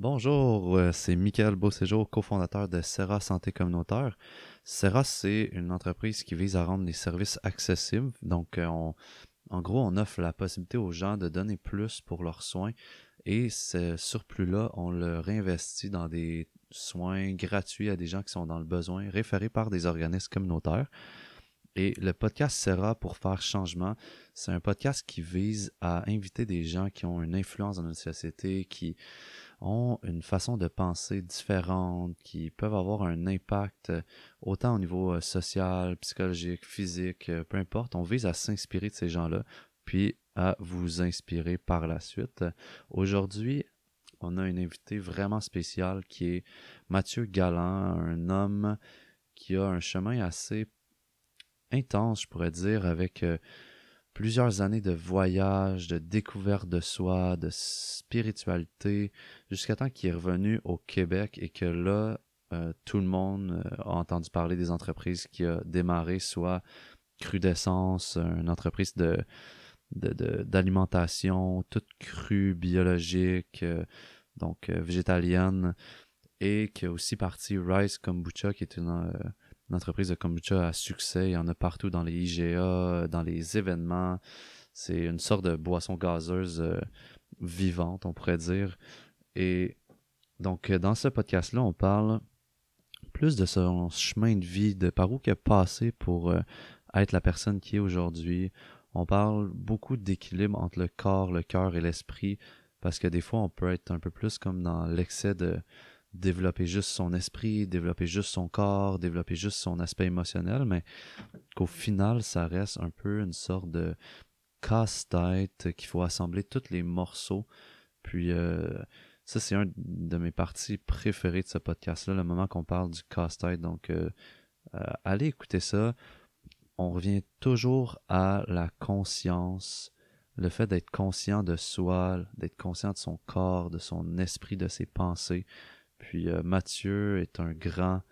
Bonjour, euh, c'est Michael Beauséjour, cofondateur de Serra Santé Communautaire. Serra, c'est une entreprise qui vise à rendre les services accessibles. Donc, euh, en gros, on offre la possibilité aux gens de donner plus pour leurs soins et ce surplus-là, on le réinvestit dans des soins gratuits à des gens qui sont dans le besoin, référés par des organismes communautaires. Et le podcast Serra pour faire changement, c'est un podcast qui vise à inviter des gens qui ont une influence dans notre société, qui ont une façon de penser différente, qui peuvent avoir un impact euh, autant au niveau euh, social, psychologique, physique, euh, peu importe. On vise à s'inspirer de ces gens-là, puis à vous inspirer par la suite. Aujourd'hui, on a une invité vraiment spéciale qui est Mathieu Galland, un homme qui a un chemin assez intense, je pourrais dire, avec plusieurs années de voyage, de découverte de soi, de spiritualité, jusqu'à temps qu'il est revenu au Québec et que là, euh, tout le monde euh, a entendu parler des entreprises qui a démarré, soit Crudescence, une entreprise de d'alimentation toute crue, biologique, euh, donc végétalienne, et qui a aussi parti Rice Kombucha, qui est une une entreprise de kombucha à succès. Il y en a partout dans les IGA, dans les événements. C'est une sorte de boisson gazeuse euh, vivante, on pourrait dire. Et donc, euh, dans ce podcast-là, on parle plus de son chemin de vie, de par où il a passé pour euh, être la personne qui est aujourd'hui. On parle beaucoup d'équilibre entre le corps, le cœur et l'esprit, parce que des fois, on peut être un peu plus comme dans l'excès de, développer juste son esprit, développer juste son corps, développer juste son aspect émotionnel, mais qu'au final, ça reste un peu une sorte de casse-tête qu'il faut assembler tous les morceaux. Puis euh, ça, c'est un de mes parties préférées de ce podcast-là, le moment qu'on parle du casse-tête. Donc, euh, euh, allez écouter ça. On revient toujours à la conscience, le fait d'être conscient de soi, d'être conscient de son corps, de son esprit, de ses pensées. Puis euh, Mathieu est un grand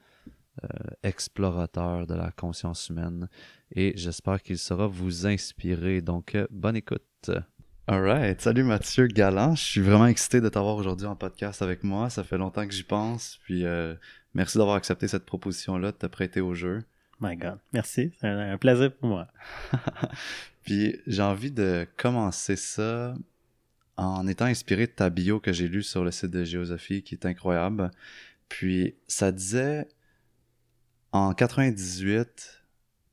euh, explorateur de la conscience humaine et j'espère qu'il saura vous inspirer. Donc, euh, bonne écoute. Alright, salut Mathieu Galant. Je suis vraiment excité de t'avoir aujourd'hui en podcast avec moi. Ça fait longtemps que j'y pense. Puis merci d'avoir accepté cette proposition-là, de te prêter au jeu. My God, merci. C'est un plaisir pour moi. Puis j'ai envie de commencer ça en étant inspiré de ta bio que j'ai lu sur le site de Géosophie, qui est incroyable. Puis ça disait, en 98,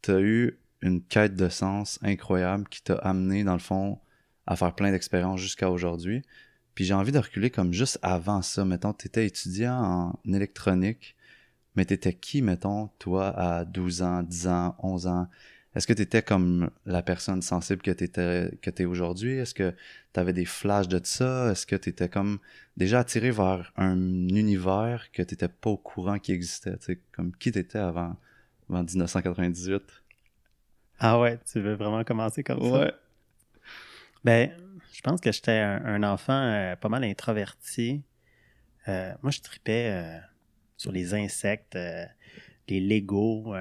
tu as eu une quête de sens incroyable qui t'a amené, dans le fond, à faire plein d'expériences jusqu'à aujourd'hui. Puis j'ai envie de reculer comme juste avant ça. Mettons, tu étudiant en électronique, mais tu étais qui, mettons, toi, à 12 ans, 10 ans, 11 ans? Est-ce que tu étais comme la personne sensible que tu que es aujourd'hui? Est-ce que tu avais des flashs de ça? Est-ce que tu étais comme déjà attiré vers un univers que tu n'étais pas au courant qui existait? comme qui tu étais avant, avant 1998? Ah ouais, tu veux vraiment commencer comme ça? Ouais. Ben, je pense que j'étais un, enfant euh, pas mal introverti. Euh, moi, je tripais euh, sur les insectes, les Legos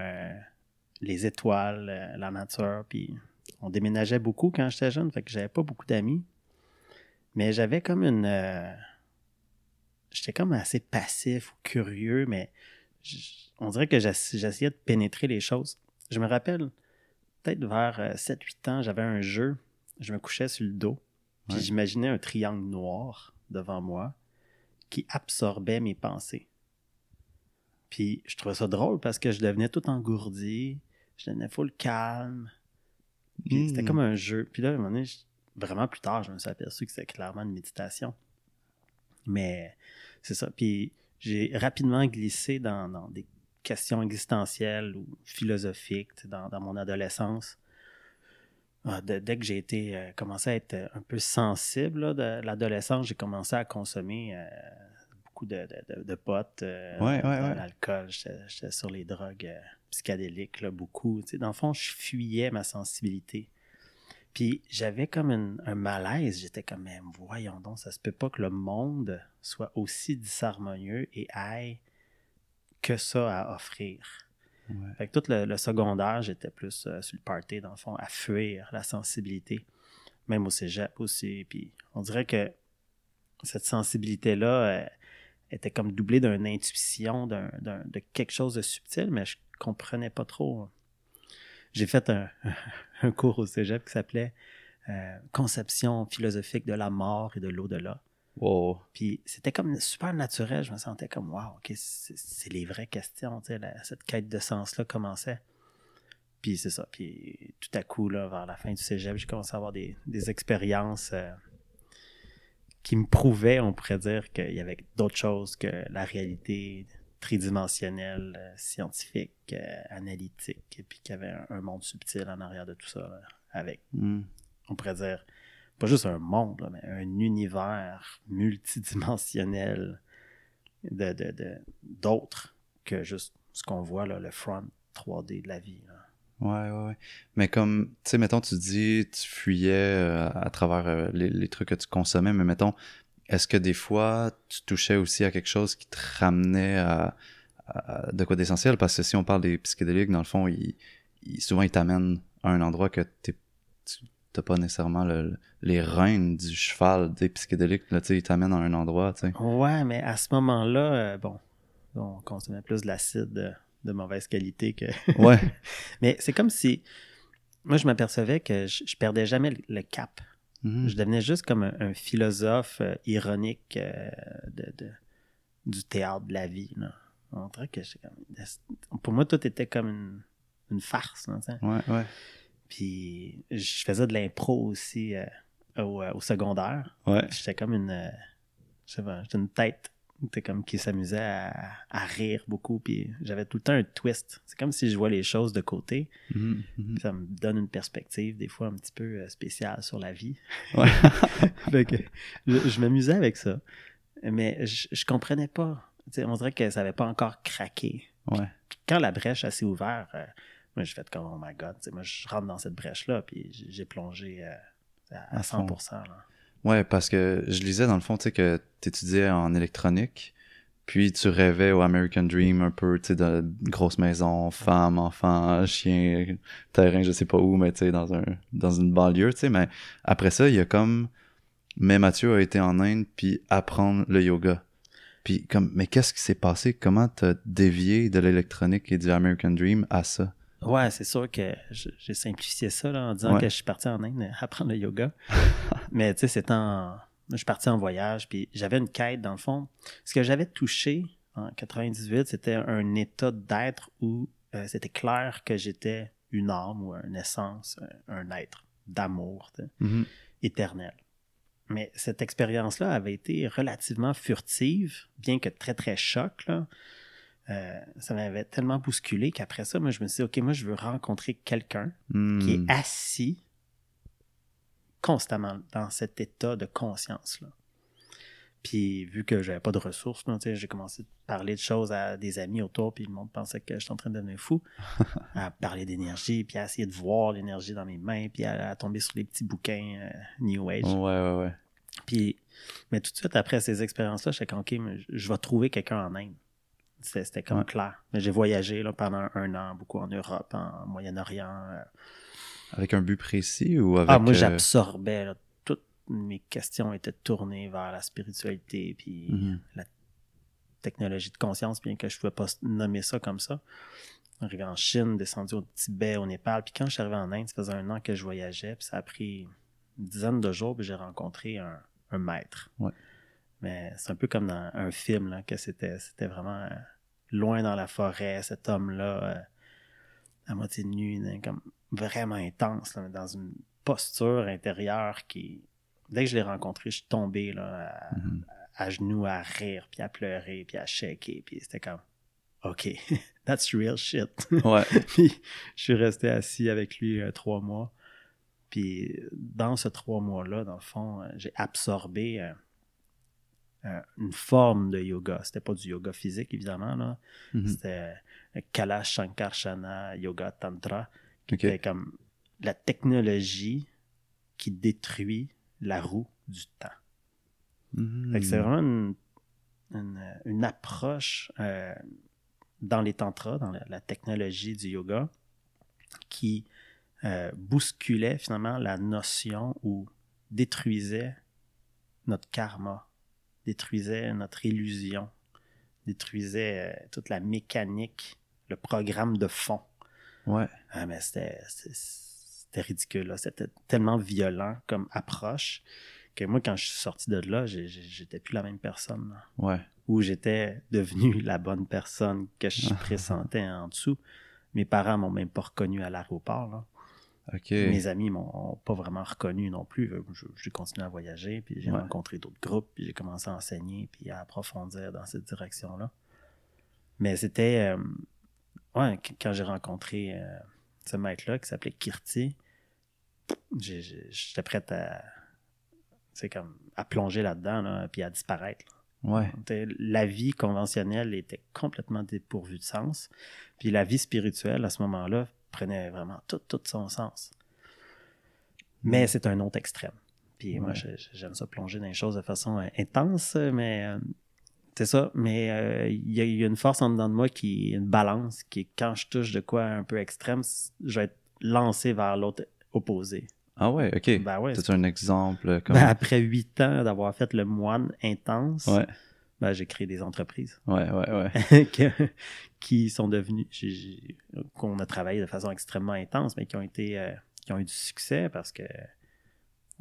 les étoiles, euh, la nature. Puis on déménageait beaucoup quand j'étais jeune, fait que j'avais pas beaucoup d'amis. Mais j'avais comme une. Euh, j'étais comme assez passif ou curieux, mais on dirait que j'essayais de pénétrer les choses. Je me rappelle, peut-être vers 7-8 euh, ans, j'avais un jeu. Je me couchais sur le dos. Puis j'imaginais un triangle noir devant moi qui absorbait mes pensées. Puis je trouvais ça drôle parce que je devenais tout engourdi je full full calme. c'était hmm. comme un jeu. Puis là, à un moment donné, vraiment plus tard, je me suis aperçu que c'était clairement une méditation. Mais c'est ça. Puis j'ai rapidement glissé dans, des questions existentielles ou philosophiques dans, mon adolescence. Ah, dès que j'ai été euh, commencé à être un peu sensible de l'adolescence, j'ai commencé à consommer euh, beaucoup de, de, potes, euh, l'alcool, j'étais sur les drogues psychédélique, là, beaucoup. dans le fond, je fuyais ma sensibilité. Puis j'avais comme un malaise. J'étais comme, mais voyons donc, ça se peut pas que le monde soit aussi disharmonieux et ait que ça à offrir. Fait que tout le, secondaire, j'étais plus euh, sur le party, dans le fond, à fuir la sensibilité. Même au cégep aussi. Puis on dirait que cette sensibilité-là, était comme doublée d'une intuition, d'un, d'un- de quelque chose de subtil, mais je comprenais pas trop. J'ai fait un, un cours au cégep qui s'appelait euh, Conception philosophique de la mort et de l'au-delà. Wow. Puis c'était comme super naturel. Je me sentais comme, wow, OK, c'est les vraies questions. tu sais, la- cette quête de sens-là commençait. Puis c'est ça. Puis tout à coup, là, vers la fin du cégep, j'ai commencé à avoir des, des expériences euh, qui me prouvaient, on pourrait dire, qu'il y avait d'autres choses que la réalité tridimensionnelle, euh, scientifique, euh, analytique, et puis qu'il y avait un, un monde subtil en arrière de tout ça, là, avec Hmm. on pourrait dire, pas juste un monde, là, mais un univers multidimensionnel de, de- de- d'autres que juste ce qu'on voit, là, le front 3D de la vie. là. Ouais, ouais, ouais. Mais comme, tu sais, mettons, tu dis, tu fuyais euh, à travers les, les trucs que tu consommais, mais mettons, est-ce que des fois, tu touchais aussi à quelque chose qui te ramenait à, à- de quoi d'essentiel? Parce que si on parle des psychédéliques, dans le fond, ils, ils- souvent, ils t'amènent à un endroit que tu t'as pas nécessairement le- les rênes du cheval des psychédéliques. Là, ils t'amènent à un endroit. Ouais, mais à ce moment-là, euh, bon, on consommait plus de l'acide de, de mauvaise qualité que. Ouais. mais c'est comme si. Moi, je m'apercevais que je, je perdais jamais le, le cap. Mhm. Je devenais juste comme un, un philosophe euh, ironique euh, de, de- du théâtre de la vie. Là. On dirait que comme- Pour moi, tout était comme une, une farce. là. Ouais, ouais. Puis je faisais de l'impro aussi euh, au, au secondaire. Ouais. J'étais comme une. je sais pas, j'étais une tête. T'es comme qui s'amusait à, à rire beaucoup. Puis j'avais tout le temps un twist. C'est comme si je vois les choses de côté. Mhm, mhm. Ça me donne une perspective, des fois, un petit peu euh, spéciale sur la vie. Ouais. Fait que je, je m'amusais avec ça. Mais je, je comprenais pas. On dirait que ça avait pas encore craqué. Ouais. Puis quand la brèche a s'est ouverte, euh, moi, j'ai fait comme, oh my god, moi, je rentre dans cette brèche-là, puis j'ai- plongé euh, à, à À fond. 100%. Là. Ouais, parce que je lisais dans le fond, tu sais, que tu étudiais en électronique, puis tu rêvais au American Dream un peu, tu sais, de grosse maison, femme, enfant, chien, terrain, je sais pas où, mais tu sais, dans un dans une banlieue, tu sais, mais après ça, il y a comme mais Mathieu a été en Inde puis apprendre le yoga. Puis comme mais qu'est-ce qui s'est passé? Comment t'as dévié de l'électronique et du American Dream à ça? Ouais, c'est sûr que j'ai simplifié ça là, en disant Ouais. que je suis parti en Inde apprendre le yoga. Mais tu sais, c'est en. Je suis parti en voyage, puis j'avais une quête, dans le fond. Ce que j'avais touché en 98, c'était un état d'être où euh, c'était clair que j'étais une âme ou une essence, un, être d'amour Mhm. éternel. Mais cette expérience-là avait été relativement furtive, bien que très, très choc. Là. Euh, ça m'avait tellement bousculé qu'après ça, moi, je me suis dit, OK, moi, je veux rencontrer quelqu'un qui est Hmm. assis constamment dans cet état de conscience-là. Puis, vu que j'avais pas de ressources, j'ai commencé à parler de choses à des amis autour, puis le monde pensait que j'étais en train de devenir fou. à parler d'énergie, puis à essayer de voir l'énergie dans mes mains, puis à, à tomber sur les petits bouquins euh, New Age. Ouais, ouais, ouais. Puis, mais tout de suite après ces expériences-là, j'étais comme, OK, mais je- je vais trouver quelqu'un en Inde. C'était comme clair. Mais j'ai voyagé là, pendant un an, beaucoup en Europe, en Moyen-Orient. euh. Avec un but précis ou avec ah, moi, euh, j'absorbais. Toutes mes questions étaient tournées vers la spiritualité, puis mhm. la technologie de conscience, bien que je ne pouvais pas nommer ça comme ça. Arrivé en Chine, descendu au Tibet, au Népal. Puis quand je suis arrivé en Inde, ça faisait un an que je voyageais, puis ça a pris une dizaine de jours, puis j'ai rencontré un, un maître. Ouais. Mais c'est un peu comme dans un film, là, que c'était, c'était vraiment euh, loin dans la forêt, cet homme-là, euh, à moitié nu, comme vraiment intense, là, dans une posture intérieure qui. Dès que je l'ai rencontré, je suis tombé là, à, Mhm. à genoux à rire, puis à pleurer, puis à shaker, puis c'était comme, OK, that's real shit. Ouais. puis je suis resté assis avec lui euh, trois mois. Puis dans ce trois mois-là, dans le fond, euh, j'ai absorbé une forme de yoga. C'était pas du yoga physique, évidemment, là. Mhm. C'était euh, Kailash Shankarshana Yoga Tantra, qui était comme la technologie qui détruit la roue du temps. Mhm. Que c'est vraiment une, une, une approche euh, dans les tantras, dans la, la technologie du yoga, qui euh, bousculait finalement la notion ou détruisait notre karma, détruisait notre illusion détruisait euh, toute la mécanique, le programme de fond. Ouais. Ah, mais c'était, ridicule. là. C'était tellement violent comme approche que moi, quand je suis sorti de là, j'étais plus la même personne. là. Ouais. Ou j'étais devenu la bonne personne que je pressentais en dessous. Mes parents m'ont même pas reconnu à l'aéroport. Mes amis m'ont pas vraiment reconnu non plus. Je- J'ai continué à voyager, puis j'ai Ouais. rencontré d'autres groupes, puis j'ai commencé à enseigner, puis à approfondir dans cette direction-là. Mais c'était... euh, ouais, qu- quand j'ai rencontré euh, ce maître-là qui s'appelait Kirti, j'étais prête à... C'est comme à plonger là-dedans, là, puis à disparaître. là. Ouais. La vie conventionnelle était complètement dépourvue de sens. Puis la vie spirituelle, à ce moment-là, prenait vraiment tout, tout son sens. Mais c'est un autre extrême. Puis moi, Ouais. j'aime ça plonger dans les choses de façon euh, intense, mais euh, c'est ça. Mais euh, il y, a- il y a une force en dedans de moi qui une balance, qui est quand je touche de quoi un peu extrême, je vais être lancé vers l'autre opposé. Ah ouais, ok. Ben ouais. C'est un exemple comme. Ben, après huit ans d'avoir fait le moine intense, ouais. Ben, j'ai créé des entreprises. Ouais, ouais, ouais. que- qui sont j'ai- qu'on a travaillé de façon extrêmement intense, mais qui ont été, euh, qui ont eu du succès parce que,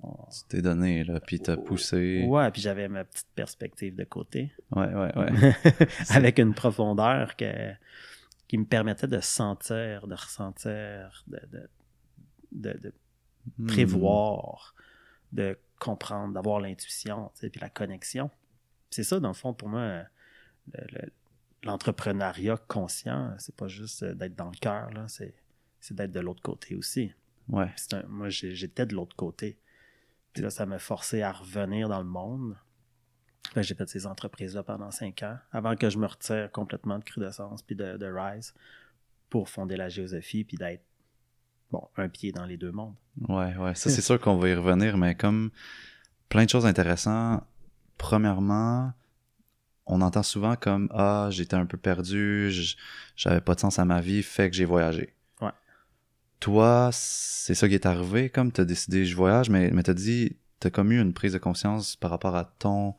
on- Tu t'es donné, là, puis t'as poussé. ouais, puis j'avais ma petite perspective de côté, Ouais, ouais, ouais. avec une profondeur que, qui me permettait de sentir, de ressentir, de, de, de- de Hmm. prévoir, de comprendre, d'avoir l'intuition, tu sais, puis la connexition. C'est ça, dans le fond, pour moi, le- le- l'entrepreneuriat conscient, c'est pas juste euh, d'être dans le cœur, c'est, d'être de l'autre côté aussi. Ouais. Un- moi, j'étais de l'autre côté. Puis là, ça m'a forcé à revenir dans le monde. Là, j'ai fait ces entreprises-là pendant cinq ans, avant que je me retire complètement de Crudescence puis de, de Rise pour fonder la géosophie puis d'être, bon, un pied dans les deux mondes. Ouais, ouais. Ça, c'est sûr qu'on va y revenir, mais comme plein de choses intéressantes. Premièrement, on entend souvent comme Ah, j'étais un peu perdu, j'avais pas de sens à ma vie, fait que j'ai voyagé. Ouais. Toi, c'est ça qui est arrivé, comme t'as décidé je voyage, mais, mais t'as dit, t'as comme eu une prise de conscience par rapport à ton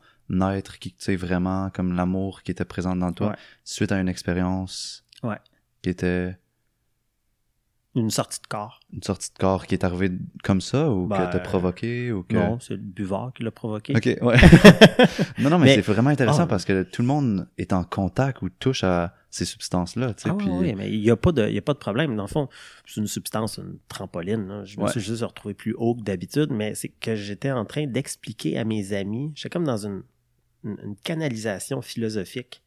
être qui, tu sais, vraiment, comme l'amour qui était présent dans toi, Ouais. suite à une expérience Ouais. qui était Une sortie de corps. une sortie de corps qui est arrivée comme ça ou Ben, que t'as provoqué ou que... Non, c'est le buvard qui l'a provoqué. Ok, ouais. non, non, mais, Mais- c'est vraiment intéressant Ah. parce que tout le monde est en contact ou touche à ces substances-là, tu sais. Ah puis... oui, mais il n'y a, pas de- y a pas de problème. Dans le fond, c'est une substance, une trampoline. là. Je me Ouais. suis juste retrouvé plus haut que d'habitude, mais c'est que j'étais en train d'expliquer à mes amis. J'étais comme dans une, une, une canalisation philosophique.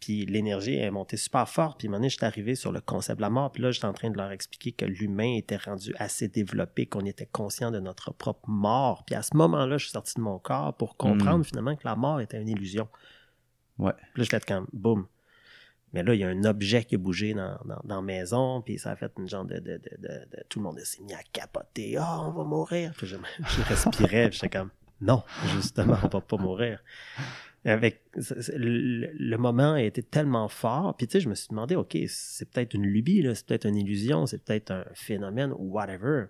Puis l'énergie est montée super fort. Puis à un moment donné, j'étais arrivé sur le concept de la mort. Puis là, j'étais en train de leur expliquer que l'humain était rendu assez développé, qu'on était conscient de notre propre mort. Puis à ce moment-là, je suis sorti de mon corps pour comprendre finalement que la mort était une illusion. Ouais. Puis là, j'étais comme, boum. Mais là, il y a un objet qui a bougé dans, dans, dans la maison, puis ça a fait une genre de... de, de, de- tout le monde s'est mis à capoter. « Ah, on va mourir! » Puis je, je respirais, puis j'étais comme, « Non, justement, on va pas mourir. » Avec, le, le moment a été tellement fort, puis tu sais, je me suis demandé, OK, c'est peut-être une lubie, là, c'est peut-être une illusion, c'est peut-être un phénomène, ou whatever.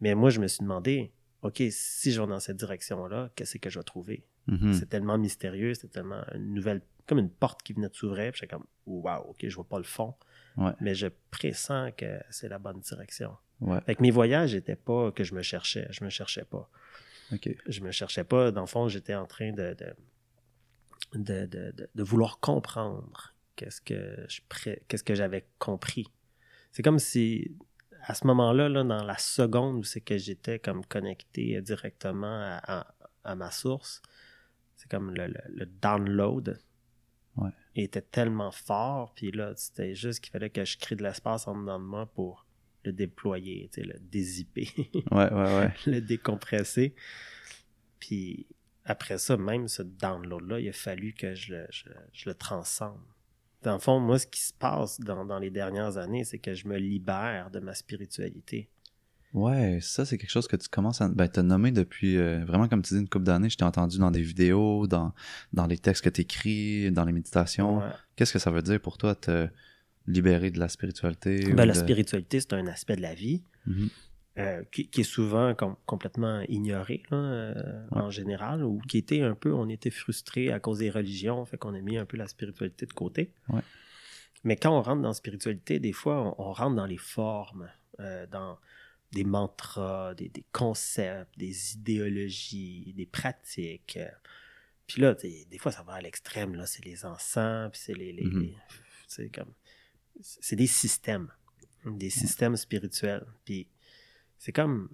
Mais moi, je me suis demandé, OK, si je vais dans cette direction-là, qu'est-ce que je vais trouver? Mhm. C'est tellement mystérieux, c'est tellement une nouvelle, comme une porte qui venait de s'ouvrir. Puis j'étais comme, waouh, ok, je vois pas le fond. Ouais. Mais je pressens que c'est la bonne direction. Ouais, Fait que mes voyages n'étaient pas que je me cherchais. Je me cherchais pas. ok. Je me cherchais pas. Dans le fond, j'étais en train de, de, de, de, de- de vouloir comprendre qu'est-ce que je qu'est-ce que j'avais compris. C'est comme si à ce moment-là, là, dans la seconde où c'est que j'étais comme connecté directement à, à- à ma source, c'est comme le, le- le download Ouais. était tellement fort, puis là, c'était juste qu'il fallait que je crée de l'espace en dedans de moi pour le déployer, le dézipper, Ouais, ouais, ouais. le décompresser. Puis après ça, même ce download-là, il a fallu que je le, je, je le transcende. Dans le fond, moi, ce qui se passe dans, dans les dernières années, c'est que je me libère de ma spiritualité. Ouais, ça, c'est quelque chose que tu commences à. Ben, t'as nommé depuis euh, vraiment, comme tu dis, une couple d'années. Je t'ai entendu dans des vidéos, dans, dans les textes que t'écris, dans les méditations. Ouais. Qu'est-ce que ça veut dire pour toi, te libérer de la spiritualité? Ben, la de- spiritualité, c'est un aspect de la vie. Mhm. Euh, qui, qui est souvent com- complètement ignoré là, euh, Ouais. en général, ou qui était un peu, on était frustré à cause des religions, fait qu'on a mis un peu la spiritualité de côté. Ouais. Mais quand on rentre dans la spiritualité, des fois, on, on rentre dans les formes, euh, dans des mantras, des, des concepts, des idéologies, des pratiques. Puis là, des fois, ça va à l'extrême, là, c'est les encens, puis c'est les... les- Mhm. les- c'est comme... C'est des systèmes, des systèmes spirituels. Puis c'est comme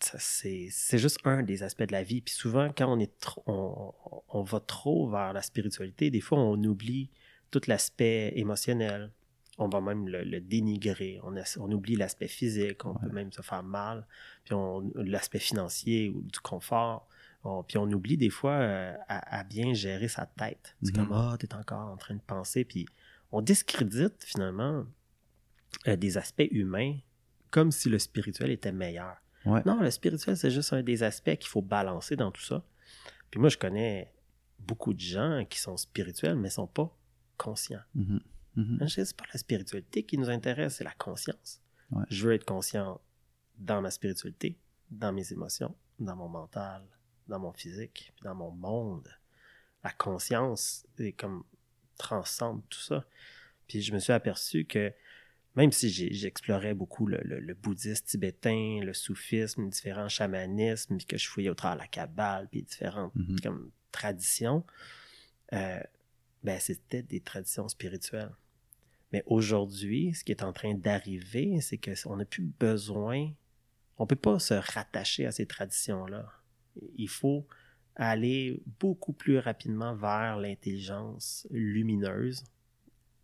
c'est juste un des aspects de la vie. Puis souvent quand on est trop on, on va trop vers la spiritualité des fois on oublie tout l'aspect émotionnel. On va même le, le dénigrer. On, a- on oublie l'aspect physique. On peut même se faire mal. Puis l'aspect financier ou du confort. On- puis on oublie des fois euh, à, à bien gérer sa tête. C'est Mhm. comme ah t'es encore en train de penser. Puis on discrédite finalement euh, des aspects humains comme si le spirituel était meilleur. Ouais. Non, le spirituel, c'est juste un des aspects qu'il faut balancer dans tout ça. Puis moi, je connais beaucoup de gens qui sont spirituels, mais sont pas conscients. Mhm. Je C'est pas la spiritualité qui nous intéresse, c'est la conscience. Ouais. Je veux être conscient dans ma spiritualité, dans mes émotions, dans mon mental, dans mon physique, puis dans mon monde. La conscience est comme transcende tout ça. Puis je me suis aperçu que même si j'explorais beaucoup le, le- le bouddhisme tibétain, le soufisme, différents chamanismes, puis que je fouillais au travers de la Kabbale, puis différentes Mhm. comme, traditions, euh, ben, c'était des traditions spirituelles. Mais aujourd'hui, ce qui est en train d'arriver, c'est qu'on n'a plus besoin, on peut pas se rattacher à ces traditions-là. Il faut aller beaucoup plus rapidement vers l'intelligence lumineuse,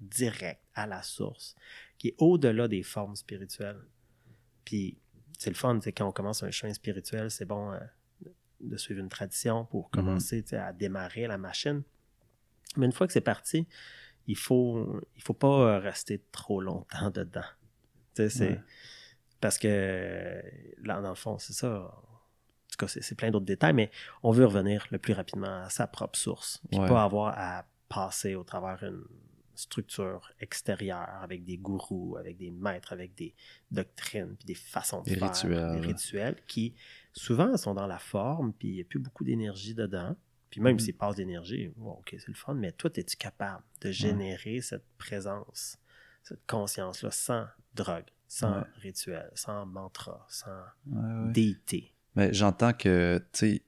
directe, à la source, qui est au-delà des formes spirituelles. Puis, c'est le fun, c'est quand on commence un chemin spirituel, c'est bon euh, de suivre une tradition pour commencer tu sais, à démarrer la machine. Mais une fois que c'est parti, il faut, il faut pas rester trop longtemps dedans. Ouais. parce que là, dans le fond, c'est ça. En tout cas, c'est c'est plein d'autres détails, mais on veut revenir le plus rapidement à sa propre source. Puis Ouais. pas avoir à passer au travers une structure extérieure avec des gourous, avec des maîtres, avec des doctrines, puis des façons de Des faire, rituels. des rituels qui souvent sont dans la forme, puis il n'y a plus beaucoup d'énergie dedans. Puis même Mhm. s'il passe d'énergie, bon, ok, c'est le fun, mais toi, es-tu capable de générer cette présence, cette conscience-là sans drogue, sans Ouais. rituel, sans mantra, sans Ouais, ouais. déité? Mais j'entends que, tu sais,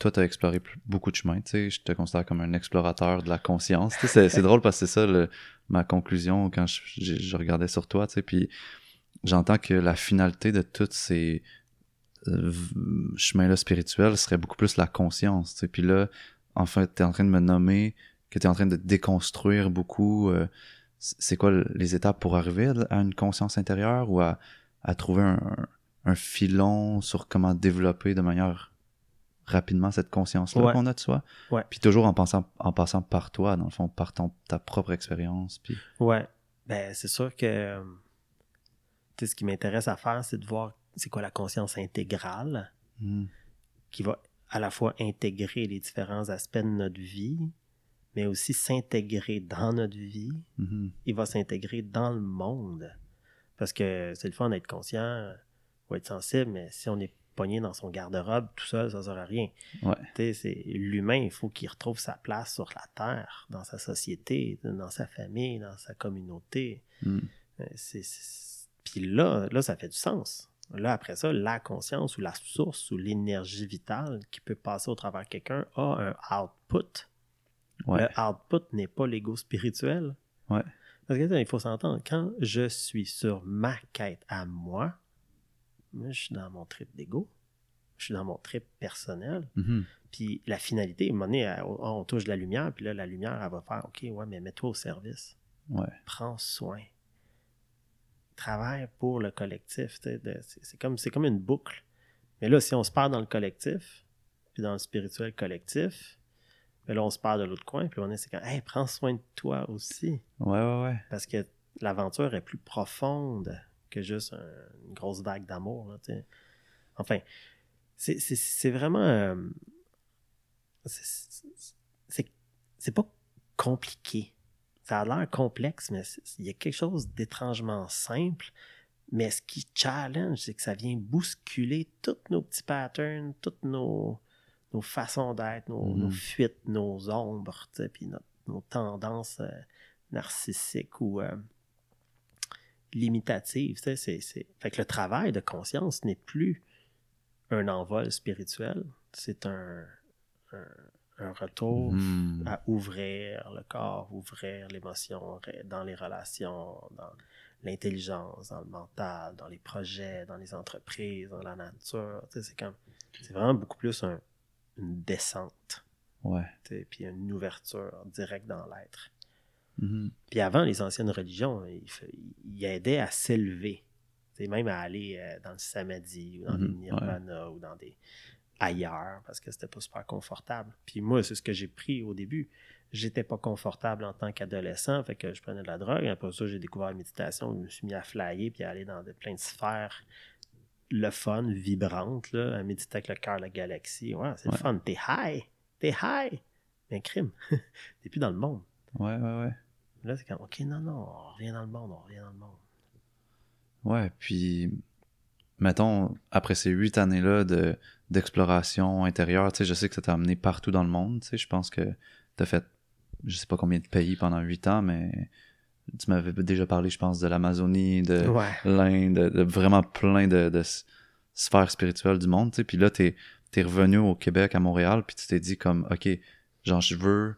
toi, tu as exploré beaucoup de chemins, tu sais, je te considère comme un explorateur de la conscience. Tu sais, c'est, drôle parce que c'est ça le- ma conclusion quand je, je- je regardais sur toi, tu sais, puis j'entends que la finalité de tous ces euh, chemins-là spirituels serait beaucoup plus la conscience, tu sais. Puis là, en fait, tu es en train de me nommer que tu es en train de déconstruire beaucoup. euh, c'est quoi le- les étapes pour arriver à, une conscience intérieure ou à, à trouver un- un filon sur comment développer de manière rapidement cette conscience-là Ouais. qu'on a de soi. Ouais. Puis toujours en, pensant, en passant par toi, dans le fond, par ton, ta propre expérience. Puis... Ouais. Ben, c'est sûr que ce qui m'intéresse à faire, c'est de voir c'est quoi la conscience intégrale Hmm. qui va à la fois intégrer les différents aspects de notre vie, mais aussi s'intégrer dans notre vie. Mhm. Il va s'intégrer dans le monde. Parce que c'est le fun d'être conscient ou être sensible, mais si on est pogné dans son garde-robe tout seul, ça ne sert à rien. Ouais. C'est l'humain, il faut qu'il retrouve sa place sur la terre, dans sa société, dans sa famille, dans sa communauté. Hmm. Euh, c'est- Puis là, là, ça fait du sens. Là, après ça, la conscience ou la source ou l'énergie vitale qui peut passer au travers de quelqu'un a un output. Ouais. Le output n'est pas l'ego spirituel. Ouais. Parce que il faut s'entendre, quand je suis sur ma quête à moi, moi, je suis dans mon trip d'ego, je suis dans mon trip personnel, Mhm. puis la finalité, à un moment donné, elle- on, touche de la lumière, puis là, la lumière, elle va faire OK, ouais, mais mets-toi au service. Ouais. Prends soin. Travaille pour le collectif. C'est comme, comme une boucle. Mais là, si on se perd dans le collectif, puis dans le spirituel collectif, mais là, on se perd de l'autre coin, puis on est, c'est comme, hey, prends soin de toi aussi. Ouais, ouais, ouais. Parce que l'aventure est plus profonde que juste un- une grosse vague d'amour. Enfin, c'est- c'est c'est vraiment. euh, c'est- pas compliqué. Ça a l'air complexe, mais il y a quelque chose d'étrangement simple Mais ce qui challenge, c'est que ça vient bousculer tous nos petits patterns, toutes nos, nos façons d'être, nos, nos Mhm. fuites, nos ombres, puis notre- nos tendances euh, narcissiques ou euh, sais, c'est- c'est- Fait que le travail de conscience n'est plus un envol spirituel, c'est un, un, un retour Mhm. à ouvrir le corps, ouvrir l'émotion dans les relations, dans l'intelligence, dans le mental, dans les projets, dans les entreprises, dans la nature. Tu sais, c'est comme, c'est vraiment beaucoup plus un- une descente, Ouais. puis une ouverture directe dans l'être. Mhm. Puis avant, les anciennes religions, ils, aidaient à s'élever, même à aller euh, dans le samadhi ou dans Mhm, le nirvana ou dans des ailleurs parce que c'était pas super confortable. Puis moi, c'est ce que j'ai pris au début. J'étais pas confortable en tant qu'adolescent, fait que je prenais de la drogue. Après ça, j'ai découvert la méditation, je me suis mis à flyer puis à aller dans de, plein de sphères le fun, vibrantes, là, à méditer avec le cœur, la galaxie. Ouais, c'est Ouais. le fun. T'es high. T'es high. Mais crime. T'es plus dans le monde. Ouais, ouais, ouais. Là, c'est comme, OK, non, non, on revient dans le monde, on revient dans le monde. Ouais, puis mettons, après ces huit années-là de, d'exploration intérieure, tu sais, je sais que ça t'a amené partout dans le monde, tu sais, je pense que t'as fait, je sais pas combien de pays pendant huit ans, mais tu m'avais déjà parlé, je pense, de l'Amazonie, de Ouais. l'Inde, de, de vraiment plein de, de sphères spirituelles du monde, tu sais, puis là, t'es, t'es revenu au Québec, à Montréal, puis tu t'es dit comme, ok, genre, je veux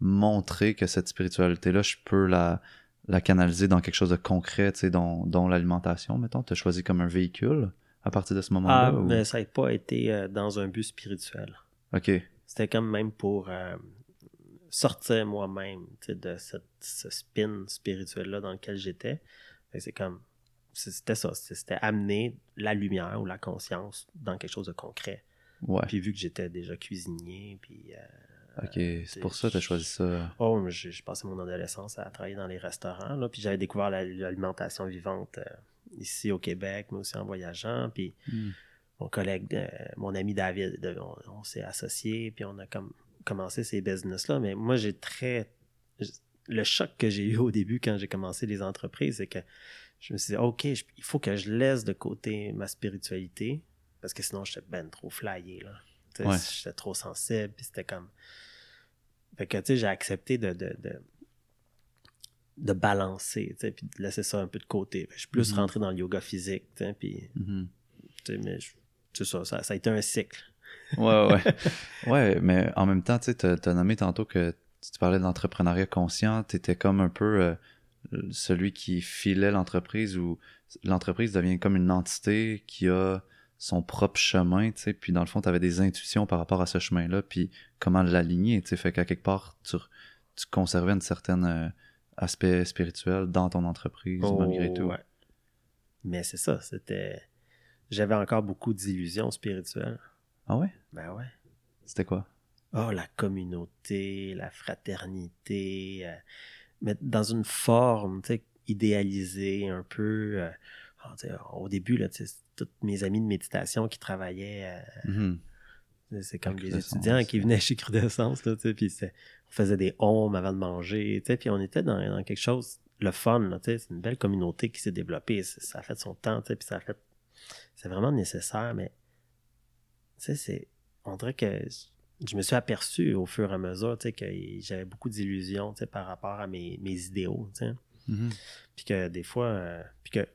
montrer que cette spiritualité-là, je peux la, la canaliser dans quelque chose de concret, dont, dont l'alimentation, mettons. Tu as choisi comme un véhicule à partir de ce moment-là? Ah, ou- mais ça n'a pas été euh, dans un but spirituel. Ok. C'était comme même pour euh, sortir moi-même de cette, ce spin spirituel-là dans lequel j'étais. C'est comme. C'était ça. C'était amener la lumière ou la conscience dans quelque chose de concret. Ouais. Puis vu que j'étais déjà cuisinier, puis. euh, Ok. C'est pour ça que tu as choisi ça. Oh, j'ai passé mon adolescence à travailler dans les restaurants, là, puis j'avais découvert la- l'alimentation vivante euh, ici au Québec, mais aussi en voyageant, puis Hmm. mon collègue, euh, mon ami David, de- on, on s'est associés, puis on a comme commencé ces business-là, mais moi, j'ai très... Le choc que j'ai eu au début quand j'ai commencé les entreprises, c'est que je me suis dit, OK, je- il faut que je laisse de côté ma spiritualité, parce que sinon, j'étais ben trop flyé, là. Ouais. J'étais trop sensible, puis c'était comme... Fait que, tu sais, j'ai accepté de, de, de, de balancer, tu sais, puis de laisser ça un peu de côté. Je suis plus Mhm. rentré dans le yoga physique, tu sais, puis, Mhm. tu sais, mais c'est ça, ça, ça a été un cycle. Ouais, ouais. ouais, mais en même temps, tu sais, t'as t'as nommé tantôt que tu parlais de l'entrepreneuriat conscient. T'étais comme un peu euh, celui qui filait l'entreprise ou l'entreprise devient comme une entité qui a son propre chemin, tu sais, puis dans le fond, tu avais des intuitions par rapport à ce chemin-là, puis comment l'aligner, tu sais, fait qu'à quelque part, tu, tu conservais un certain euh, aspect spirituel dans ton entreprise, malgré tout. Oh, ouais. Mais c'est ça, c'était... J'avais encore beaucoup d'illusions spirituelles. Ah ouais? Ben ouais. C'était quoi? Oh, la communauté, la fraternité, euh, mais dans une forme, tu sais, idéalisée un peu. euh, ah, au début, là, tous mes amis de méditation qui travaillaient, euh, Mhm. c'est comme des étudiants qui venaient chez Crudescence, là, puis on faisait des homes avant de manger, puis on était dans, dans quelque chose, le fun, c'est une belle communauté qui s'est développée, ça a fait son temps, puis ça a fait, c'est vraiment nécessaire, mais, tu sais, c'est, on dirait que je me suis aperçu au fur et à mesure, que j'avais beaucoup d'illusions, par rapport à mes, mes idéaux, sais, Mhm. puis que des fois, euh, puis que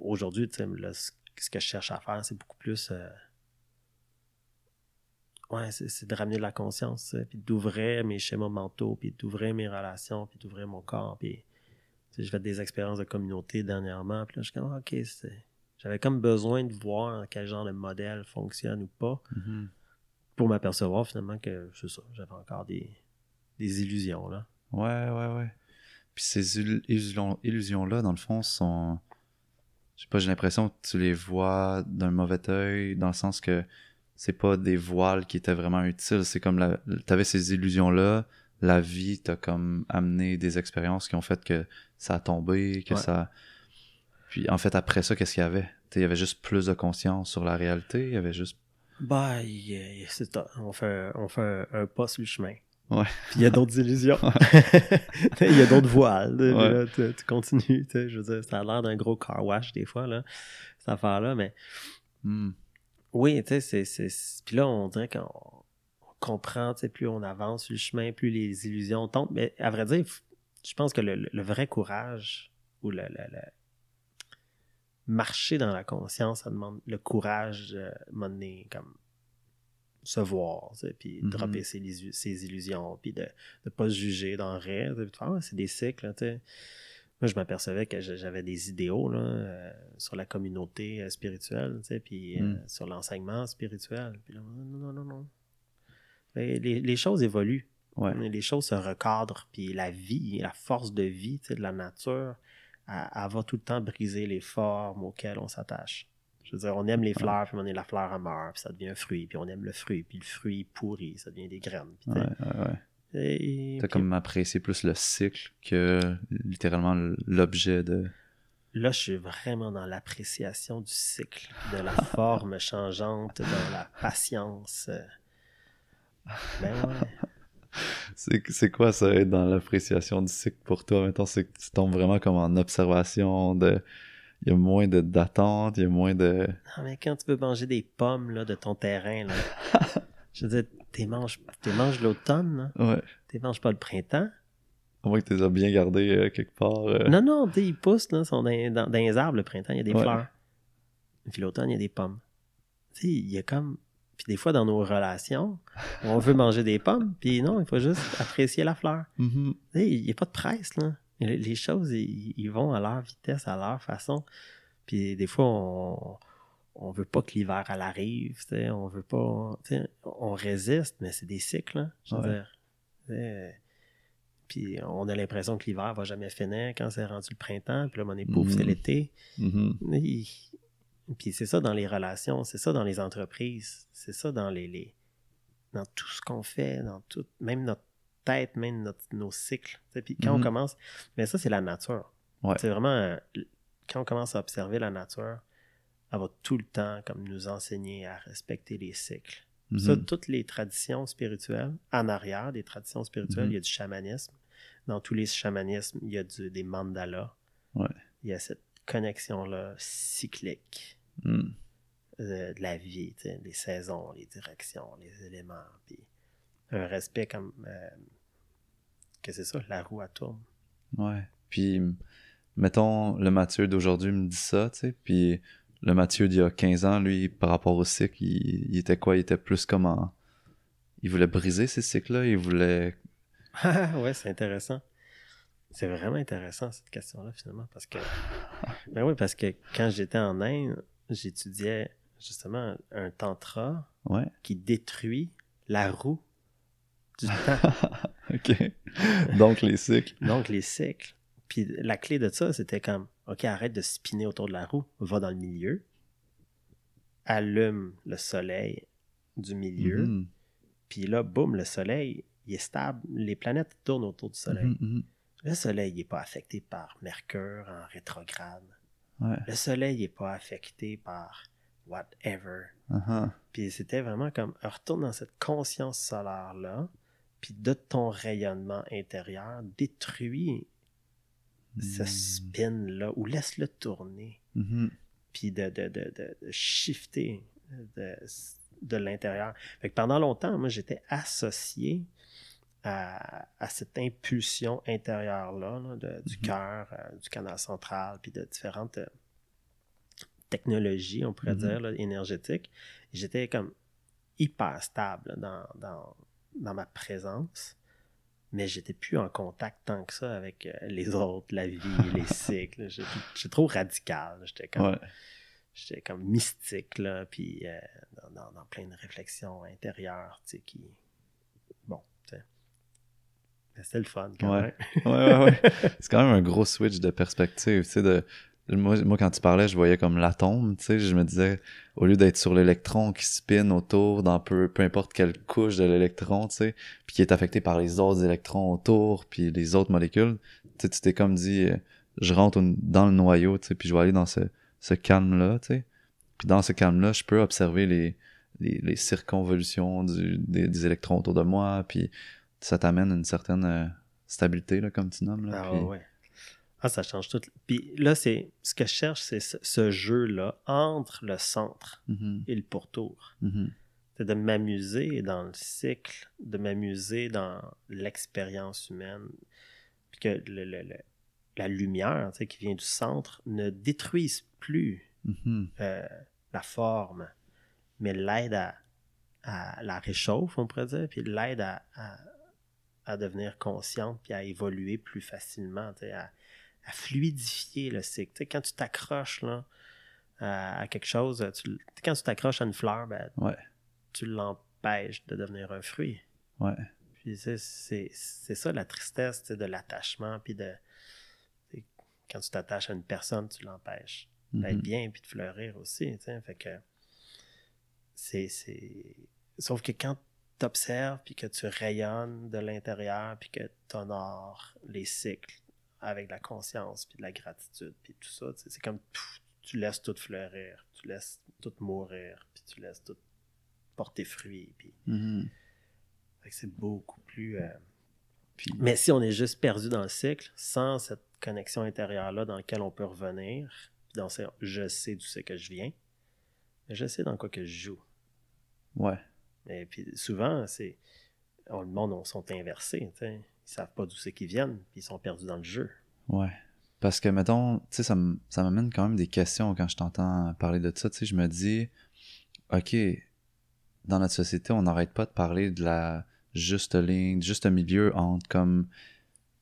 aujourd'hui, ce que je cherche à faire, c'est beaucoup plus. euh, ouais, c'est de ramener de la conscience, puis d'ouvrir mes schémas mentaux, puis d'ouvrir mes relations, puis d'ouvrir mon corps. Puis, j'ai fait des expériences de communauté dernièrement, puis là, je suis comme, ok, c'est- j'avais comme besoin de voir quel genre de modèle fonctionne ou pas, Mhm. pour m'apercevoir finalement que, c'est ça, j'avais encore des, des illusions, là. Ouais, ouais, ouais. Puis ces il- illusions- illusions-là, dans le fond, sont. Je sais pas, j'ai l'impression que tu les vois d'un mauvais œil, dans le sens que c'est pas des voiles qui étaient vraiment utiles. C'est comme la... t'avais ces illusions-là, la vie t'a comme amené des expériences qui ont fait que ça a tombé, que Ouais. ça. Puis en fait, après ça, qu'est-ce qu'il y avait? Il y avait juste plus de conscience sur la réalité, il y avait juste. Bah, c'est ça. On fait, on fait un, un pas sur le chemin. Ouais. Puis il y a d'autres illusions. il y a d'autres voiles. là, tu, tu, continues. Je veux dire, ça a l'air d'un gros car wash des fois, là, cette affaire-là. Mais Hmm. oui, tu sais, c'est. Puis là, on dirait qu'on comprend, tu sais, plus on avance sur le chemin, plus les illusions tombent. Mais à vrai dire, je pense que le, le vrai courage ou le, le, le, marcher dans la conscience, ça demande le courage de mener comme se voir, puis dropper ses, ses illusions, puis de ne pas se juger dans le rêve. Ah, c'est des cycles, tu sais. Moi, je m'apercevais que j'avais des idéaux là, euh, sur la communauté euh, spirituelle, tu sais, puis euh, Mm. sur l'enseignement spirituel. Puis là, non, non, non, non. Les, les choses évoluent. Ouais. Les choses se recadrent, puis la vie, la force de vie tu sais, de la nature, elle, elle va tout le temps briser les formes auxquelles on s'attache. Je veux dire, on aime les fleurs, puis on est la fleur à meurt, puis ça devient un fruit, puis on aime le fruit, puis le fruit pourrit, ça devient des graines. puis tu Ouais, sais. ouais, ouais. Et- T'as puis comme apprécié plus le cycle que littéralement l'objet de. Là, je suis vraiment dans l'appréciation du cycle, de la forme changeante, de la patience. Ben ouais. C'est c'est quoi ça être dans l'appréciation du cycle pour toi? Maintenant, c'est que tu tombes vraiment comme en observation de. Il y a moins d'attente, il y a moins de. Non, mais quand tu veux manger des pommes là, de ton terrain, là, je veux dire, tu manges, manges l'automne. Ouais. tu manges pas le printemps. Au moins que tu les as bien gardés euh, quelque part. euh. Non, non, ils poussent, là, sont dans, dans- dans les arbres le printemps, il y a des Ouais. fleurs. Puis l'automne, il y a des pommes. Tu sais, il y a comme. Puis des fois, dans nos relations, on veut manger des pommes, puis non, il faut juste apprécier la fleur. Mhm. Tu sais, il n'y a pas de presse, là. Les les choses, ils, vont à leur vitesse, à leur façon. Puis des fois, on on veut pas que l'hiver elle arrive, tu sais, on veut pas, tu sais, on résiste, mais c'est des cycles, hein, je veux Ouais. dire. Puis on a l'impression que l'hiver va jamais finir quand c'est rendu le printemps, puis là, mon époux, c'est Mhm. l'été. Mhm. Et- Puis c'est ça dans les relations, c'est ça dans les entreprises, c'est ça dans les, les- dans tout ce qu'on fait, dans tout, même notre tête, même notre- nos cycles. Puis quand on Mhm. commence, mais ça c'est la nature. Ouais. C'est vraiment euh, quand on commence à observer la nature, elle va tout le temps comme nous enseigner à respecter les cycles. Mhm. Ça, toutes les traditions spirituelles, en arrière des traditions spirituelles, Mhm. il y a du chamanisme. Dans tous les chamanismes, il y a du- des mandalas. Ouais. Il y a cette connexion-là cyclique euh, de la vie, les saisons, les directions, les éléments, puis un respect comme euh, que c'est ça, la roue à tourne. Ouais. Puis, mettons, le Mathieu d'aujourd'hui me dit ça, tu sais, puis le Mathieu d'il y a 15 ans, lui, par rapport au cycle, il, il était quoi? Il était plus comme en... Il voulait briser ces cycles-là, il voulait... ouais, c'est intéressant. C'est vraiment intéressant cette question-là finalement parce que ben oui parce que quand j'étais en Inde, j'étudiais justement un tantra Ouais. qui détruit la roue du temps, OK. Donc, les cycles. donc les cycles. Puis la clé de ça, c'était comme OK, arrête de spinner autour de la roue, va dans le milieu, allume le soleil du milieu, Mhm. puis là, boum, le soleil, il est stable. Les planètes tournent autour du soleil. Mhm, mhm. Le soleil n'est pas affecté par Mercure en rétrograde. Ouais. Le soleil n'est pas affecté par whatever. Uh-huh. Puis c'était vraiment comme retourne dans cette conscience solaire-là, puis de ton rayonnement intérieur, détruis ce Mm. spin-là ou laisse-le tourner, Mhm. puis de, de, de, de, de shifter de, de l'intérieur. Fait que pendant longtemps, moi, j'étais associé à, à cette impulsion intérieure-là, là, du Mhm. cœur, euh, du canal central, puis de différentes euh, technologies, on pourrait Mhm. dire, là, énergétiques. J'étais comme hyper stable dans, dans, dans ma présence, mais j'étais plus en contact tant que ça avec euh, les autres, la vie, les cycles. J'étais trop radical. J'étais comme, Ouais. j'étais comme mystique, là, puis euh, dans, dans- dans plein de réflexions intérieures, tu sais, qui... Bon, tu sais. C'était le fun, quand Ouais. même. Ouais, ouais, ouais. C'est quand même un gros switch de perspective, tu sais, de... Moi, moi, quand tu parlais, je voyais comme l'atome, tu sais, je me disais, au lieu d'être sur l'électron qui spin autour dans peu, peu importe quelle couche de l'électron, tu sais, puis qui est affecté par les autres électrons autour, puis les autres molécules, tu sais, tu t'es comme dit, euh, je rentre dans le noyau, tu sais, puis je vais aller dans ce, ce calme-là, tu sais. Puis dans ce calme-là, je peux observer les, les, les circonvolutions du, des, des électrons autour de moi, puis ça t'amène une certaine euh, stabilité, là, comme tu nommes. Là, Ah puis- ouais. Ah, ça change tout. Puis là, c'est ce que je cherche, c'est ce, ce jeu-là entre le centre Mhm, et le pourtour. mhm, C'est de m'amuser dans le cycle, de m'amuser dans l'expérience humaine. Puis que le- le- le- la lumière tu sais, qui vient du centre ne détruise plus mhm. euh, la forme, mais l'aide à, à la réchauffe, on pourrait dire, puis l'aide à, à, à devenir consciente, puis à évoluer plus facilement, tu sais, à, à fluidifier le cycle. Tu sais, quand tu t'accroches là, à, à quelque chose, tu quand tu t'accroches à une fleur, ben, Ouais. tu l'empêches de devenir un fruit. Ouais. Puis c'est- c'est c'est ça la tristesse de l'attachement, puis de quand tu t'attaches à une personne, tu l'empêches d'être mhm. bien puis de fleurir aussi. tu sais. Fait que c'est. c'est- Sauf que quand tu observes puis que tu rayonnes de l'intérieur puis que tu honores les cycles avec de la conscience puis de la gratitude puis tout ça, c'est comme pff, tu laisses tout fleurir, tu laisses tout mourir puis tu laisses tout porter fruit. Puis Mhm. que c'est beaucoup plus. euh, Puis- Mais si on est juste perdu dans le cycle, sans cette connexion intérieure-là dans laquelle on peut revenir, puis dans ce je sais d'où c'est que je viens, mais je sais dans quoi que je joue. Ouais. Et puis souvent, c'est. on- le monde on, sont inversés. tu sais. Ils savent pas d'où c'est qu'ils viennent, puis ils sont perdus dans le jeu. Ouais. Parce que, mettons, tu sais, ça m'amène quand même des questions quand je t'entends parler de ça. Tu sais, je me dis, OK, dans notre société, on n'arrête pas de parler de la juste ligne, juste milieu entre comme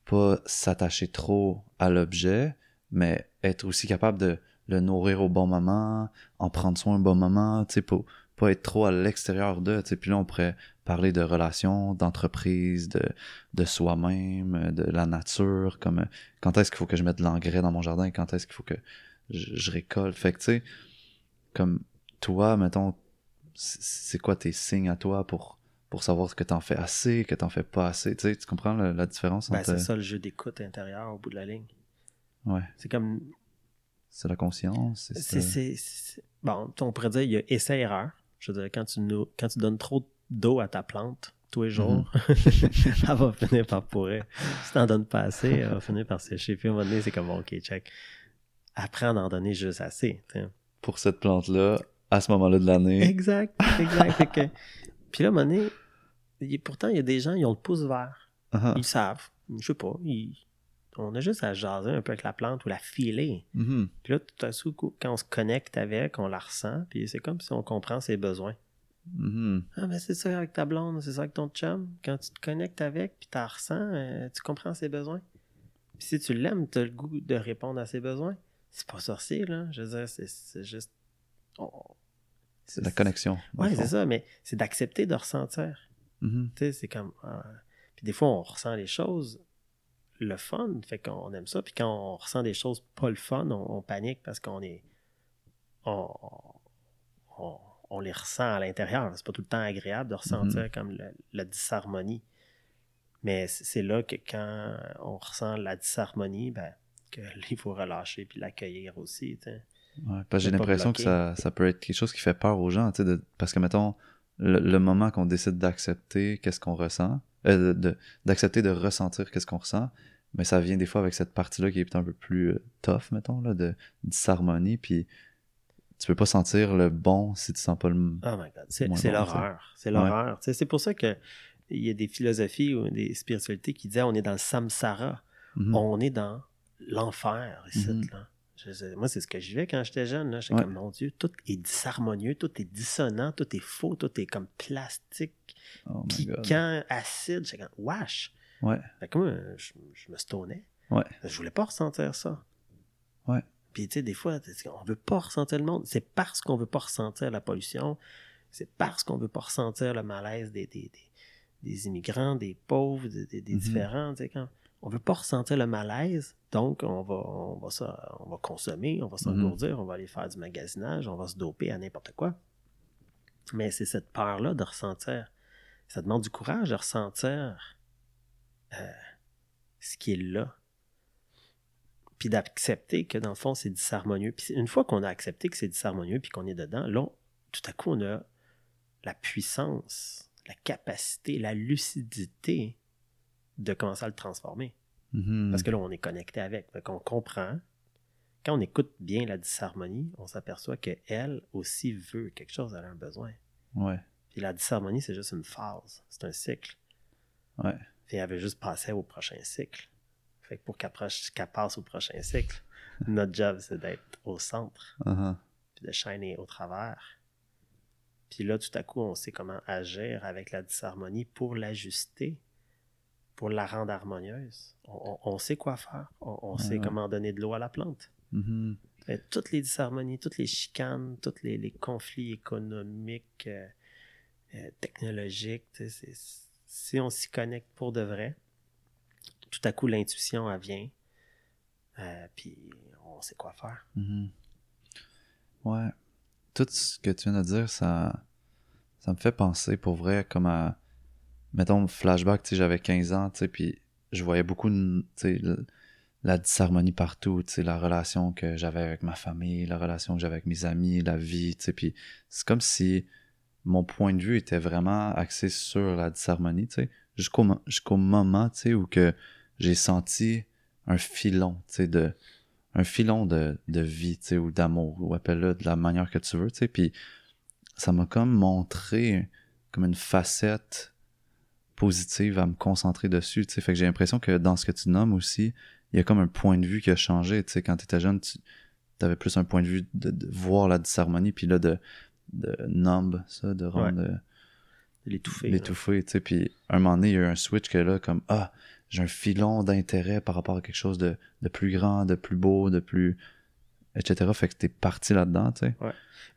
pas s'attacher trop à l'objet, mais être aussi capable de le nourrir au bon moment, en prendre soin au bon moment, tu sais, pour pas être trop à l'extérieur de, tu sais. Puis là, on pourrait parler de relations, d'entreprise, de, de soi-même, de la nature, comme quand est-ce qu'il faut que je mette de l'engrais dans mon jardin, quand est-ce qu'il faut que je, je récolte? Fait que, tu sais, comme toi, mettons, c'est quoi tes signes à toi pour, pour savoir que t'en fais assez, que t'en fais pas assez, tu sais, tu comprends la, la différence Ben, entre... c'est ça le jeu d'écoute intérieur au bout de la ligne. Ouais, C'est comme. c'est la conscience, c'est Bon, on pourrait dire il y a essai-erreur. Je veux dire, quand tu, nou- quand tu donnes trop d'eau à ta plante tous les jours, elle va finir par pourrir. Si tu n'en donnes pas assez, elle va finir par sécher. Puis à un moment donné, c'est comme, OK, check. Apprends à en donner juste assez. Pour cette plante-là, à ce moment-là de l'année, Exact, exact. Que- Puis là, à un moment donné, pourtant, il y a des gens, ils ont le pouce vert. ah, Ils savent. Je sais pas. ils- On a juste à jaser un peu avec la plante ou la filer. mhm, Puis là, tout à coup, quand on se connecte avec, on la ressent, puis c'est comme si on comprend ses besoins. Mhm, Ah, ben c'est ça avec ta blonde, c'est ça avec ton chum. Quand tu te connectes avec, puis tu la ressens, euh, tu comprends ses besoins. Puis si tu l'aimes, tu as le goût de répondre à ses besoins. C'est pas sorcier, là. Je veux dire, c'est juste. c'est la connexion. le c'est ça, mais c'est d'accepter de ressentir. Mhm, Tu sais, c'est comme. ah. Puis des fois, on ressent les choses, le fun, fait qu'on aime ça. Puis quand on ressent des choses pas le fun, on, on panique parce qu'on est. On, on- on les ressent à l'intérieur. C'est pas tout le temps agréable de ressentir Mhm. comme le- la disharmonie. Mais c'est là que quand on ressent la disharmonie, ben, que là, il faut relâcher puis l'accueillir aussi. Ouais, j'ai de l'impression que ça, ça peut être quelque chose qui fait peur aux gens, tu sais, de- parce que, mettons, le, le moment qu'on décide d'accepter qu'est-ce qu'on ressent, euh, de- d'accepter de, ressentir qu'est-ce qu'on ressent, mais ça vient des fois avec cette partie-là qui est peut-être un peu plus euh, tough, mettons, là, de disharmonie, puis tu peux pas sentir le bon si tu sens pas le... Oh my God, c'est Moins c'est bon, l'horreur. C'est l'horreur. C'est pour ça que il y a des philosophies ou des spiritualités qui disaient on est dans le samsara. Mhm. On est dans l'enfer ici. Là. Je sais- moi, c'est ce que je vivais quand j'étais jeune. là. J'étais Ouais. comme, mon Dieu, tout est disharmonieux, tout est dissonant, tout est faux, tout est comme plastique, Oh piquant, acide. J'étais comme, wesh. Ouais. Fait que moi, je, je me stonnais. Ouais. Je voulais pas ressentir ça. Ouais. Puis, tu sais, des fois, on veut pas ressentir le monde? C'est parce qu'on veut pas ressentir la pollution. C'est parce qu'on veut pas ressentir le malaise des, des, des, des immigrants, des pauvres, des, Mhm. différents. tu sais, quand on veut pas ressentir le malaise, donc on va, on va, ça, on va consommer, on va s'engourdir, on va aller faire du magasinage, on va se doper à n'importe quoi. Mais c'est cette peur-là de ressentir. Ça demande du courage de ressentir euh, ce qui est là. Puis d'accepter que dans le fond, c'est disharmonieux. Puis une fois qu'on a accepté que c'est disharmonieux puis qu'on est dedans, là, tout à coup, on a la puissance, la capacité, la lucidité de commencer à le transformer. Mhm. Parce que là, on est connecté avec. Fait qu'on comprend. Quand on écoute bien la disharmonie, on s'aperçoit qu'elle aussi veut quelque chose, elle a un besoin. Ouais. Puis la disharmonie, c'est juste une phase, c'est un cycle. Ouais. Puis elle veut juste passer au prochain cycle. Fait que pour qu'elle passe au prochain cycle, notre job, c'est d'être au centre, Uh-huh. puis de shiner au travers. Puis là, tout à coup, on sait comment agir avec la disharmonie pour l'ajuster, pour la rendre harmonieuse. On, on- on sait quoi faire. On, on sait comment donner de l'eau à la plante. Mhm. Fait, toutes les disharmonies, toutes les chicanes, tous les, les conflits économiques, euh, euh, technologiques, si on s'y connecte pour de vrai, tout à coup l'intuition elle vient, euh, puis on sait quoi faire. Mhm. Ouais. Tout ce que tu viens de dire, ça, ça me fait penser pour vrai comme à. Mettons, flashback, tu sais, j'avais 15 ans, tu sais, puis je voyais beaucoup, la disharmonie partout, tu la relation que j'avais avec ma famille, la relation que j'avais avec mes amis, la vie, tu sais, puis c'est comme si mon point de vue était vraiment axé sur la disharmonie, tu sais, jusqu'au mo- jusqu'au moment, tu sais, où que j'ai senti un filon, tu sais, de un filon de, de vie, tu sais, ou d'amour, ou appelle-le de la manière que tu veux, tu sais, puis ça m'a comme montré comme une facette positive à me concentrer dessus, tu sais, fait que j'ai l'impression que dans ce que tu nommes aussi, il y a comme un point de vue qui a changé, tu sais, quand tu étais jeune, tu avais plus un point de vue de, de voir la disharmonie, puis là, de, de numb ça, de rendre... De L'étouffer. l'étouffer, tu sais, puis un moment donné, il y a eu un switch que là, comme, ah, j'ai un filon d'intérêt par rapport à quelque chose de, de plus grand, de plus beau, de plus... etc. Fait que t'es parti là-dedans, tu sais.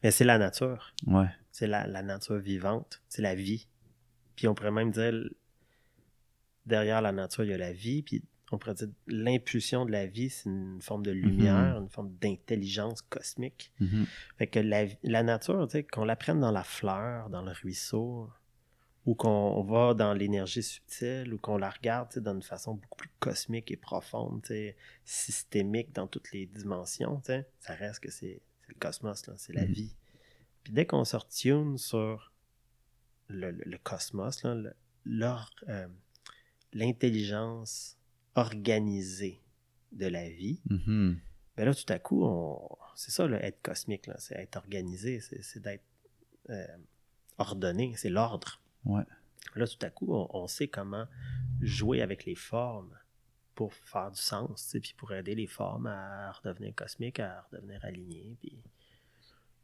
Mais c'est la nature. Ouais. C'est la, la nature vivante. C'est la vie. Puis on pourrait même dire, derrière la nature, il y a la vie. Puis on pourrait dire, l'impulsion de la vie, c'est une forme de lumière, une forme d'intelligence cosmique. Mhm. Fait que la, la nature, qu'on la prenne dans la fleur, dans le ruisseau, ou qu'on va dans l'énergie subtile, ou qu'on la regarde d'une façon beaucoup plus cosmique et profonde, systémique dans toutes les dimensions, ça reste que c'est le cosmos, c'est la Mhm. vie. Puis dès qu'on se retune sur le, le- le cosmos, euh, l'intelligence organisée de la vie, Mhm. ben là, tout à coup, on... c'est ça, le être cosmique, là, c'est être organisé, c'est, d'être euh, ordonné, c'est l'ordre. Ouais. Là, tout à coup, on, on sait comment jouer avec les formes pour faire du sens, puis pour aider les formes à redevenir cosmiques, à redevenir alignées, puis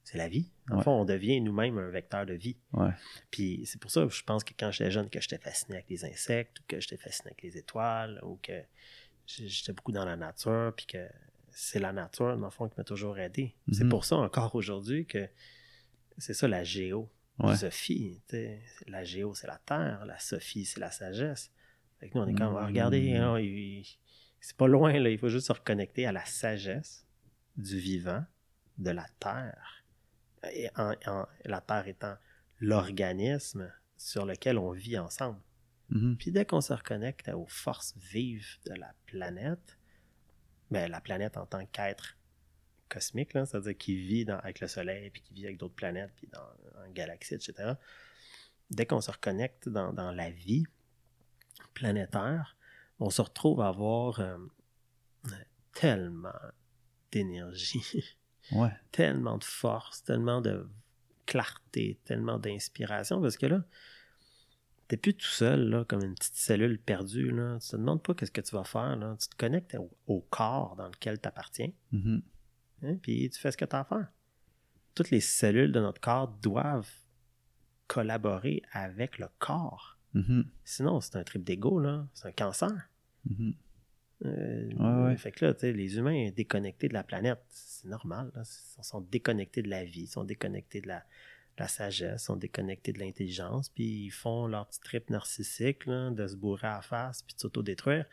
c'est la vie. En Ouais. fond, on devient nous-mêmes un vecteur de vie. Ouais. Puis c'est pour ça que je pense que quand j'étais jeune, que j'étais fasciné avec les insectes, ou que j'étais fasciné avec les étoiles, ou que j'étais beaucoup dans la nature, puis que c'est la nature, dans le fond, qui m'a toujours aidé. C'est Mhm. pour ça encore aujourd'hui que c'est ça la géo. Ouais. Sophie, la géo, c'est la terre, la Sophie, c'est la sagesse. Fait que nous, on est comme, Mhm. regardez, hein, c'est pas loin, là, il faut juste se reconnecter à la sagesse du vivant, de la terre. Et en- en- la terre étant l'organisme sur lequel on vit ensemble. Mhm. Puis dès qu'on se reconnecte aux forces vives de la planète, ben, la planète en tant qu'être cosmique, là, c'est-à-dire qui vit dans- avec le Soleil, puis qui vit avec d'autres planètes, puis dans, en galaxies, etc. Dès qu'on se reconnecte dans, dans la vie planétaire, on se retrouve à avoir euh, tellement d'énergie, Ouais. tellement de force, tellement de clarté, tellement d'inspiration, parce que là, t'es plus tout seul, là, comme une petite cellule perdue, là. Tu te demandes pas qu'est-ce que tu vas faire, là. Tu te connectes au, au corps dans lequel tu appartiens, Mhm. hein, puis tu fais ce que tu as à faire. Toutes les cellules de notre corps doivent collaborer avec le corps. Mhm. Sinon, c'est un trip d'ego, là. C'est un cancer. Mhm. Euh, Ouais, ouais. Fait que là, les humains déconnectés de la planète, c'est normal. là. Ils sont déconnectés de la vie, ils sont déconnectés de la, de la sagesse, ils sont déconnectés de l'intelligence, puis ils font leur petit trip narcissique là, de se bourrer à la face puis de s'autodétruire.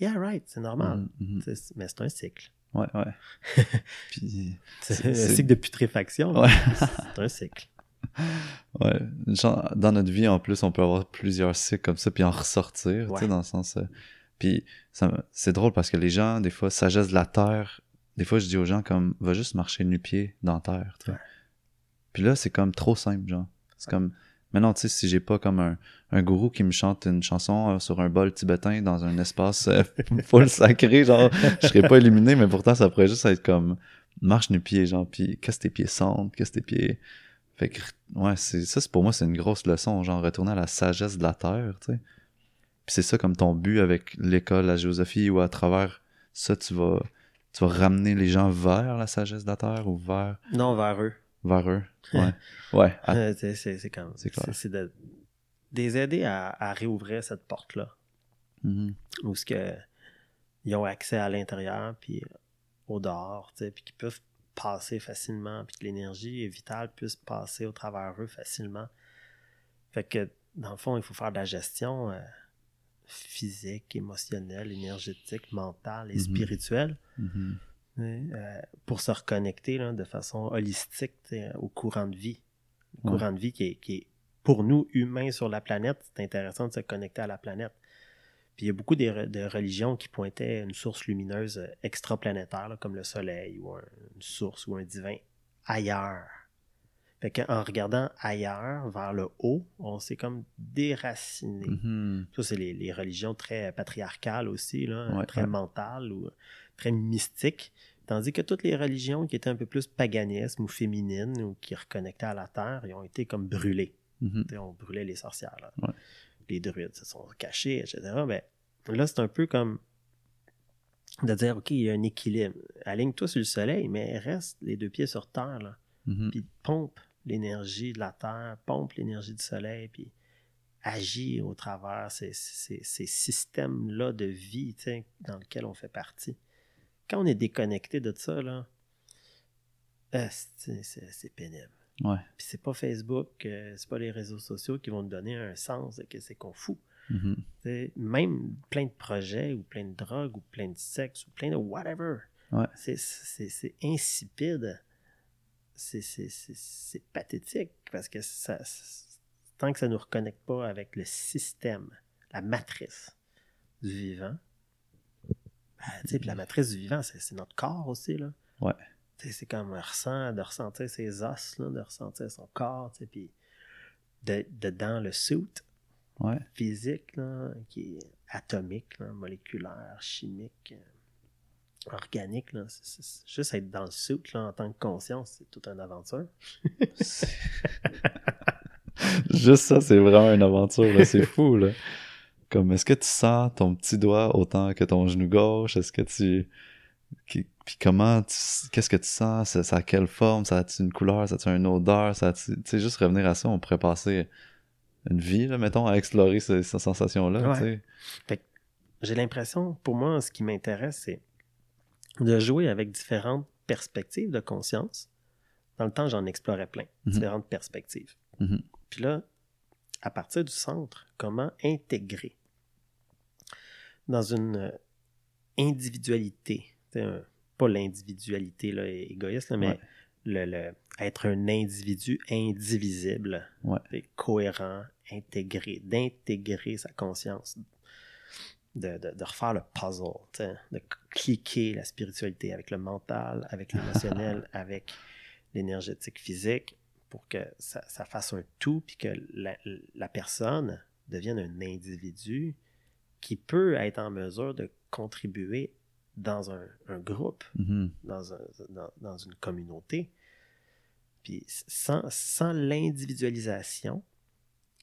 Yeah, right, c'est normal. Mhm. C'est- Mais c'est un cycle. Ouais, ouais. Puis, C'est un cycle de putréfaction. Ouais. c'est un cycle. ouais. Genre, dans notre vie, en plus, on peut avoir plusieurs cycles comme ça, puis en ressortir, tu sais, dans le sens... euh, Puis, c'est drôle parce que les gens, des fois, sagesse de la terre, des fois, je dis aux gens comme, va juste marcher nu-pied dans la terre. Ouais. Puis là, c'est comme trop simple, genre. C'est comme, Mais non, tu sais, si j'ai pas comme un, un gourou qui me chante une chanson euh, sur un bol tibétain dans un espace euh, full sacré, genre, je serais pas illuminé, mais pourtant, ça pourrait juste être comme marche nu pied, genre, puis qu'est-ce que tes pieds sentent, qu'est-ce que tes pieds. Fait que, ouais, c'est, ça, c'est pour moi, c'est une grosse leçon, genre, retourner à la sagesse de la terre, tu sais. Puis c'est ça comme ton but avec l'école, la géosophie, ou à travers ça, tu vas, tu vas ramener les gens vers la sagesse de la terre ou vers. Non, vers eux. Vers eux. Ouais. ouais. à- Euh, c'est- comme. C'est clair. C'est de, de les aider à, à réouvrir cette porte-là. Mhm. Où ce que ils ont accès à l'intérieur, puis au dehors, tu sais, puis qu'ils peuvent passer facilement, puis que l'énergie vitale puisse passer au travers eux facilement. Fait que, dans le fond, il faut faire de la gestion euh, physique, émotionnelle, énergétique, mentale et spirituelle euh, pour se reconnecter là, de façon holistique au courant de vie. Le Ouais. courant de vie qui est, qui est, pour nous, humains sur la planète, c'est intéressant de se connecter à la planète. Puis il y a beaucoup de, religions qui pointaient une source lumineuse euh, extraplanétaire, là, comme le soleil, ou un- une source ou un divin ailleurs. Fait qu'en regardant ailleurs, vers le haut, on s'est comme déraciné. Mhm. Ça, c'est les, les religions très patriarcales aussi, là, Ouais, très ouais. mentales ou très mystiques. Tandis que toutes les religions qui étaient un peu plus paganismes ou féminines ou qui reconnectaient à la terre, ils ont été comme brûlées. Mhm. Sais, On brûlait les sorcières. là. Ouais. Les druides se sont cachés, etc. Ben, là, c'est un peu comme de dire, OK, il y a un équilibre. Aligne-toi sur le soleil, mais reste les deux pieds sur terre. Là Mhm. puis pompe l'énergie de la terre, pompe l'énergie du soleil, puis agit au travers ces, ces- ces systèmes-là de vie dans lesquels on fait partie. Quand on est déconnecté de ça, là, euh, c'est c'est- c'est pénible. Ouais. Puis c'est pas Facebook, euh, c'est pas les réseaux sociaux qui vont nous donner un sens de qu'est-ce qu'on fout. Mhm. Sais, même plein de projets ou plein de drogues ou plein de sexe ou plein de whatever. Ouais. C'est- C'est c'est insipide. C'est- pathétique parce que ça, tant que ça ne nous reconnecte pas avec le système, la matrice du vivant, ben, tu sais, puis la matrice du vivant, c'est notre corps aussi. Là. Ouais. C'est comme ressent, de ressentir ses os, là, de ressentir son corps, tu sais, puis de, dedans le suit, Ouais. physique, là, qui est atomique, là, moléculaire, chimique, organique. Là. Juste être dans le là, en tant que conscience, c'est toute une aventure. Juste ça, c'est vraiment une aventure, là. C'est fou, là. Comme, est-ce que tu sens ton petit doigt autant que ton genou gauche? Est-ce que tu... Puis comment tu... Qu'est-ce que tu sens? Ça, ça a quelle forme? Ça a-tu une couleur? Ça a-tu une odeur? Ça. Tu sais, juste revenir à ça, on pourrait passer une vie, là, mettons, à explorer ces, ces sensations-là, Ouais. J'ai l'impression, pour moi, ce qui m'intéresse, c'est de jouer avec différentes perspectives de conscience. Dans le temps, j'en explorais plein, Mhm. différentes perspectives. Mhm. Puis là, à partir du centre, comment intégrer dans une euh, individualité, un- pas l'individualité égoïste, là, mais Ouais. le, le- être un individu indivisible, Ouais. cohérent, intégré, d'intégrer sa conscience, de, de- de refaire le puzzle, de cliquer la spiritualité avec le mental, avec l'émotionnel, avec l'énergétique physique, pour que ça, ça fasse un tout, puis que la, la personne devienne un individu qui peut être en mesure de contribuer dans un, un groupe, Mhm. dans, un- dans- dans une communauté. Puis sans, sans l'individualisation,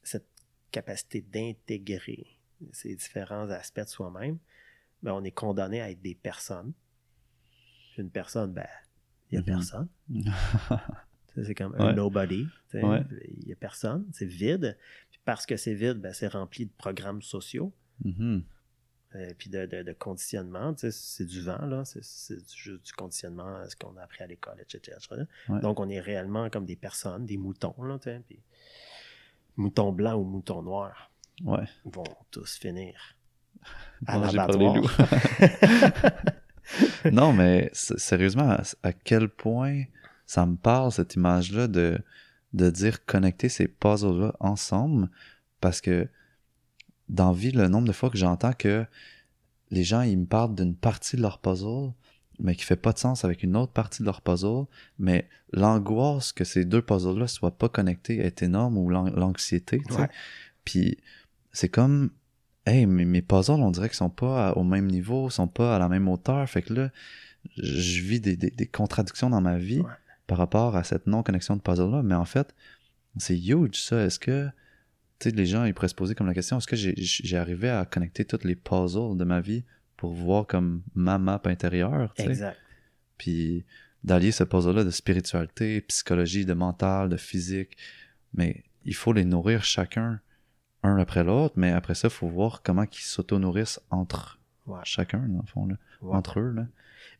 cette capacité d'intégrer ces différents aspects de soi-même, ben, on est condamné à être des personnes. Une personne, ben, il n'y a Mhm. personne. C'est comme un Ouais. nobody. Ouais. Il n'y a personne. C'est vide. Puis parce que c'est vide, ben, c'est rempli de programmes sociaux. Mhm. euh, puis de, de, de conditionnement, c'est du vent, là, c'est, juste du conditionnement, ce qu'on a appris à l'école, etc. Ouais. Donc, on est réellement comme des personnes, des moutons, là, puis moutons blancs ou moutons noirs Ouais. vont tous finir à l'abattoir. non, mais sérieusement, à, à quel point ça me parle, cette image-là, de, de dire connecter ces puzzles-là ensemble, parce que dans vie, le nombre de fois que j'entends que les gens, ils me parlent d'une partie de leur puzzle, mais qui fait pas de sens avec une autre partie de leur puzzle, mais l'angoisse que ces deux puzzles-là soient pas connectés est énorme, ou l'an- l'anxiété, tu sais. Ouais. Puis c'est comme, hey, mes, mes puzzles, on dirait qu'ils sont pas au même niveau, sont pas à la même hauteur, fait que là, je vis des, des, des contradictions dans ma vie Ouais. par rapport à cette non-connexion de puzzle-là, mais en fait, c'est huge, ça. Est-ce que, tu sais, les gens, ils pourraient se poser comme la question, est-ce que j'ai- j'ai arrivé à connecter tous les puzzles de ma vie pour voir comme ma map intérieure, tu sais? Exact. puis d'allier ce puzzle-là de spiritualité, psychologie, de mental, de physique. Mais il faut les nourrir chacun un après l'autre, mais après ça, il faut voir comment ils s'auto-nourrissent entre Ouais. chacun, dans le fond, là, Ouais. entre eux. Là.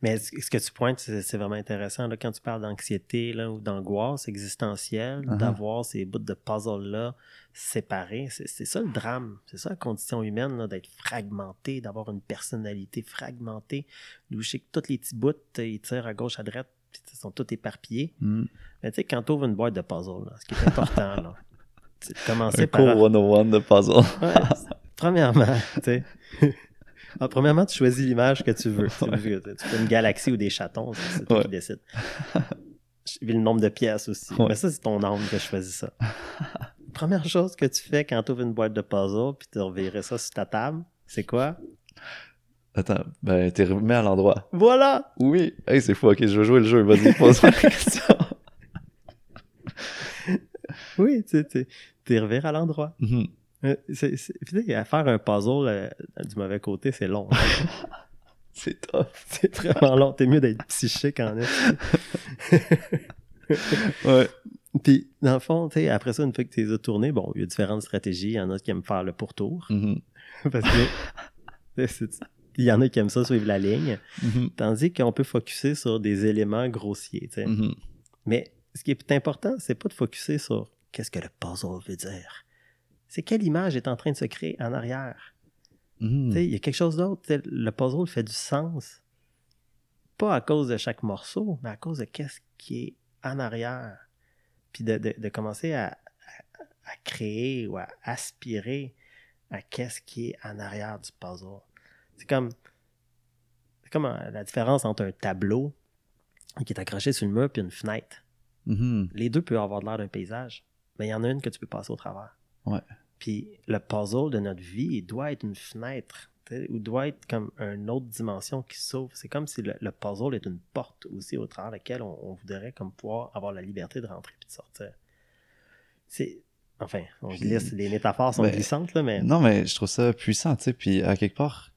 Mais ce que tu pointes, c'est vraiment intéressant. Là, quand tu parles d'anxiété ou d'angoisse existentielle, Uh-huh. d'avoir ces bouts de puzzle-là séparés, c'est ça le drame. C'est ça la condition humaine, d'être fragmenté, d'avoir une personnalité fragmentée. Où je sais que tous les petits bouts, euh, ils tirent à gauche, à droite, puis ils sont tous éparpillés. Mm. Mais tu sais, quand tu ouvres une boîte de puzzle, là, ce qui est important, là, commencer Un par. cours 101 de puzzle. Ouais, premièrement, tu sais. Ah, premièrement, tu choisis l'image que tu veux. Tu, veux, tu fais une galaxie ou des chatons, c'est toi Ouais. qui décides. Vis le nombre de pièces aussi. Ouais. Mais ça, c'est ton âme qui a choisi ça. Première chose que tu fais quand tu ouvres une boîte de puzzle puis tu revirais ça sur ta table, c'est quoi? Attends, ben, t'es remis à l'endroit. Voilà! Oui. Hey, c'est fou, ok, je veux jouer le jeu. Vas-y, pose-moi la question. Oui, tu sais, t'es reviré à l'endroit. C'est- à faire un puzzle euh, du mauvais côté, c'est long. C'est tough. c'est vraiment long. T'es mieux d'être psychique en est. Ouais. Puis, dans le fond, tu sais, après ça, une fois que tu les as tournés, bon, il y a différentes stratégies. Il y en a qui aiment faire le pourtour. Mhm. Parce que il y en a qui aiment ça suivre la ligne. Mhm. Tandis qu'on peut focuser sur des éléments grossiers. tu sais. Mais ce qui est important, c'est pas de focuser sur qu'est-ce que le puzzle veut dire? C'est quelle image est en train de se créer en arrière? Sais, Il y a quelque chose d'autre. Le puzzle fait du sens. Pas à cause de chaque morceau, mais à cause de qu'est-ce qui est en arrière. Puis de, de- de commencer à, à- à créer ou à aspirer à qu'est-ce qui est en arrière du puzzle. C'est comme, c'est comme euh, la différence entre un tableau qui est accroché sur le mur puis une fenêtre. Mhm. Les deux peuvent avoir l'air d'un paysage, mais il y en a une que tu peux passer au travers. Ouais. Puis le puzzle de notre vie, il doit être une fenêtre, ou doit être comme une autre dimension qui s'ouvre. C'est comme si le, le puzzle est une porte aussi au travers de laquelle on, on voudrait comme pouvoir avoir la liberté de rentrer puis de sortir. C'est... Enfin, on glisse, les métaphores sont Ben, glissantes, là, mais... Non, mais je trouve ça puissant, tu sais. Puis à quelque part,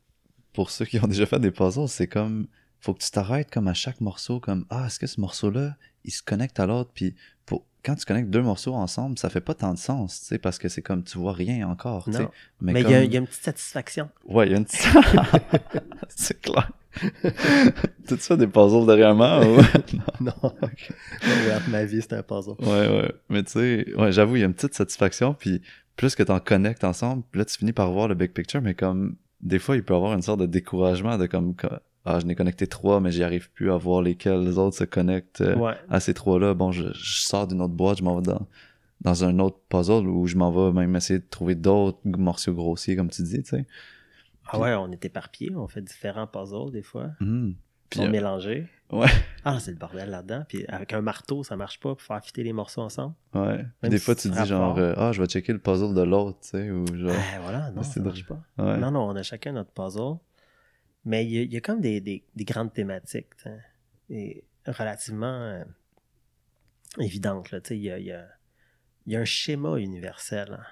pour ceux qui ont déjà fait des puzzles, c'est comme. Faut que tu t'arrêtes comme à chaque morceau, comme Ah, est-ce que ce morceau-là, il se connecte à l'autre? Puis pour... quand tu connectes deux morceaux ensemble, ça fait pas tant de sens, tu sais, parce que c'est comme tu vois rien encore. Non. Mais, Mais il comme... y, a, il y a une petite satisfaction. Ouais, il y a une petite. c'est clair. Tout ça des puzzles derrière moi? ou- non. Ouais, ma vie, c'est un puzzle. Ouais, ouais. Mais tu sais, ouais, j'avoue, il y a une petite satisfaction, puis plus que t'en connectes ensemble, là, tu finis par voir le big picture, mais comme, des fois, il peut y avoir une sorte de découragement de comme, ah, je n'ai connecté trois, mais j'y arrive plus à voir lesquels les autres se connectent euh, Ouais. à ces trois-là. Bon, je, je sors d'une autre boîte, je m'en vais dans, dans un autre puzzle où je m'en vais même essayer de trouver d'autres morceaux grossiers, comme tu dis, tu sais. Ah ouais, on est éparpillés, on fait différents puzzles des fois. Ils Puis, sont euh, mélangés. ouais, Ah, c'est le bordel là-dedans. Puis avec un marteau, ça marche pas pour faire fitter les morceaux ensemble. ouais. Puis des si fois, tu te dis genre, euh, ah, je vais checker le puzzle de l'autre, tu sais, ou genre, Ben voilà, non, ça marche pas. ouais. Non, non, on a chacun notre puzzle. Mais il y a, il y a comme des, des- des grandes thématiques, et relativement euh, évidentes. Là, il, y a, il y a- il y a un schéma universel hein,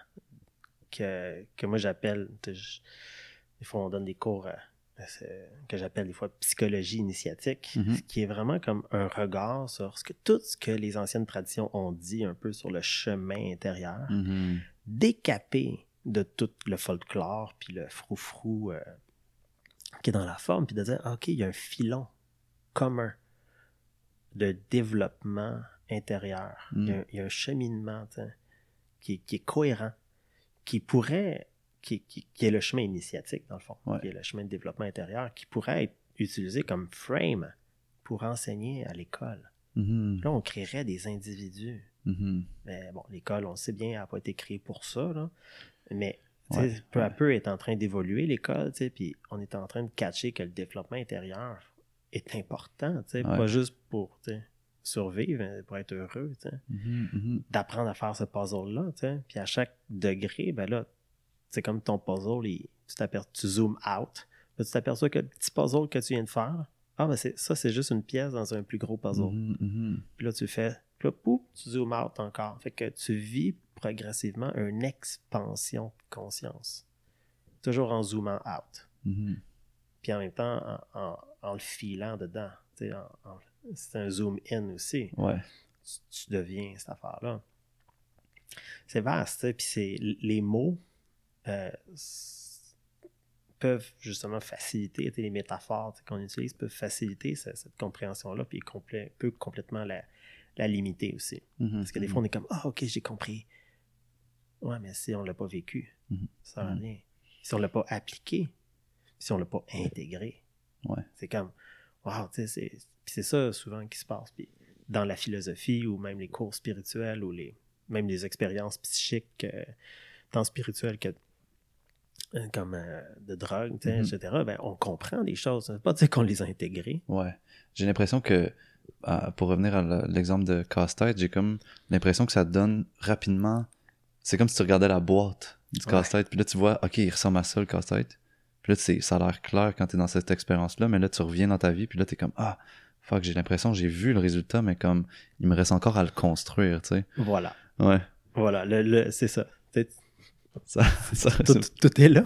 que, que moi j'appelle, des fois on donne des cours euh, que j'appelle des fois psychologie initiatique, Mhm. ce qui est vraiment comme un regard sur ce que, tout ce que les anciennes traditions ont dit un peu sur le chemin intérieur Mhm. décapé de tout le folklore puis le froufrou euh, qui est dans la forme, puis de dire, ah, OK, il y a un filon commun de développement intérieur. Mm. Il, y a, il y a un cheminement qui, est- qui est cohérent, qui pourrait, qui, qui- qui est le chemin initiatique, dans le fond, Ouais. qui est le chemin de développement intérieur, qui pourrait être utilisé comme frame pour enseigner à l'école. Mhm. Là, on créerait des individus Mhm. mais bon, l'école, on sait bien, elle n'a pas été créée pour ça. Là. Mais Ouais, peu à peu, est en train d'évoluer, l'école, puis on est en train de catcher que le développement intérieur est important, Ouais. pas juste pour survivre, pour être heureux. Mhm, mhm. d'apprendre à faire ce puzzle-là. Puis à chaque degré, ben là, c'est comme ton puzzle, il- tu tu zoomes out, tu t'aperçois que le petit puzzle que tu viens de faire, ah, ben ça, c'est juste une pièce dans un plus gros puzzle. Mhm, mhm. Puis là, tu fais, puis là, pouf, tu zoomes out encore. Fait que tu vis progressivement une expansion de conscience. Toujours en zoomant out. Mhm. Puis en même temps, en, en- en le filant dedans. C'est un zoom in aussi. Ouais. tu, tu deviens cette affaire-là. C'est vaste, puis c'est les mots euh, peuvent justement faciliter, les métaphores qu'on utilise peuvent faciliter ce- cette, compréhension-là, puis complè- peut complètement la, la limiter aussi. Mhm, Parce que des fois, on est comme Ah, ok, j'ai compris. Ouais, mais si on l'a pas vécu, Mhm. ça sert à Mhm. rien. Si on l'a pas appliqué, si on l'a pas intégré, Ouais. c'est comme, wow, tu sais, c'est, c'est ça souvent qui se passe. Puis dans la philosophie ou même les cours spirituels ou les, même les expériences psychiques, euh, tant spirituelles que euh, comme euh, de drogue, Mhm. etc., ben, on comprend des choses. Veut pas dire qu'on les a intégrées. Ouais. J'ai l'impression que, à- pour revenir à l'exemple de casse-tête, j'ai comme l'impression que ça donne rapidement. C'est comme si tu regardais la boîte du Ouais. casse-tête, puis là tu vois, ok, il ressemble à ça le casse-tête. Puis là, ça a l'air clair quand t'es dans cette expérience-là, mais là tu reviens dans ta vie, puis là t'es comme, ah, fuck, j'ai l'impression j'ai vu le résultat, mais comme, il me reste encore à le construire, tu sais. Voilà. Ouais. Voilà, le, le- c'est ça. Ça, ça, tout, est là.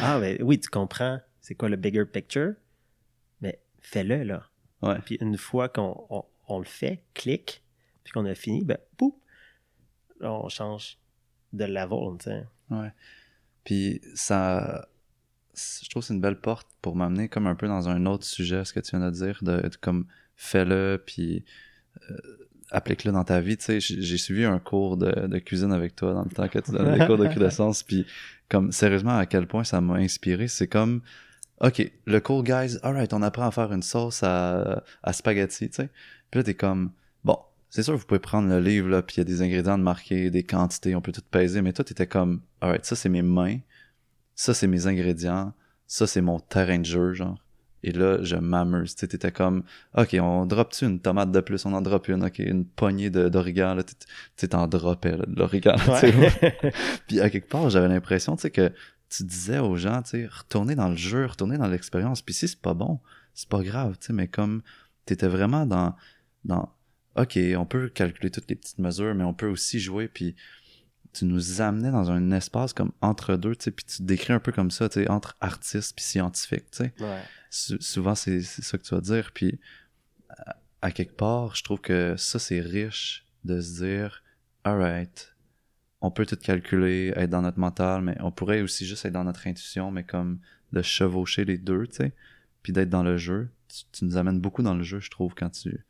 Ah, ben oui, tu comprends c'est quoi le bigger picture, mais fais-le, là. ouais. Puis une fois qu'on on, on le fait, clique, puis qu'on a fini, ben, là, on change de level, tu sais. Ouais. Puis ça, je trouve que c'est une belle porte pour m'amener comme un peu dans un autre sujet, ce que tu viens de dire, de, de comme fais-le, puis euh, applique-le dans ta vie. Tu sais, j'ai suivi un cours de, de cuisine avec toi dans le temps que tu donnais des cours de crudeessence, puis comme sérieusement à quel point ça m'a inspiré, c'est comme OK, le cours, guys, alright, on apprend à faire une sauce à, à spaghetti, tu sais. Puis là, t'es comme, c'est sûr, vous pouvez prendre le livre, là, puis il y a des ingrédients de marquer, des quantités, on peut tout peser, mais toi, t'étais comme, alright, ça, c'est mes mains, ça, c'est mes ingrédients, ça, c'est mon terrain de jeu, genre. Et là, je m'amuse, tu t'étais comme, OK, on drop-tu une tomate de plus, on en drop une, OK, une poignée d'origan, là, tu t'en droppais, là, de l'origan, tu sais. Ouais. Puis à quelque part, j'avais l'impression, tu sais, que tu disais aux gens, tu sais, retournez dans le jeu, retournez dans l'expérience. Puis si c'est pas bon, c'est pas grave, tu sais, mais comme t'étais vraiment dans, dans, ok, on peut calculer toutes les petites mesures, mais on peut aussi jouer. Puis tu nous amenais dans un espace comme entre deux, tu sais, puis tu décris un peu comme ça, tu sais, entre artiste puis scientifique, tu sais. Ouais. Sou- souvent c'est ça que tu vas dire puis à, à quelque part je trouve que ça c'est riche de se dire alright on peut tout calculer être dans notre mental mais on pourrait aussi juste être dans notre intuition mais comme de chevaucher les deux tu sais puis d'être dans le jeu tu, tu nous amènes beaucoup dans le jeu je trouve quand tu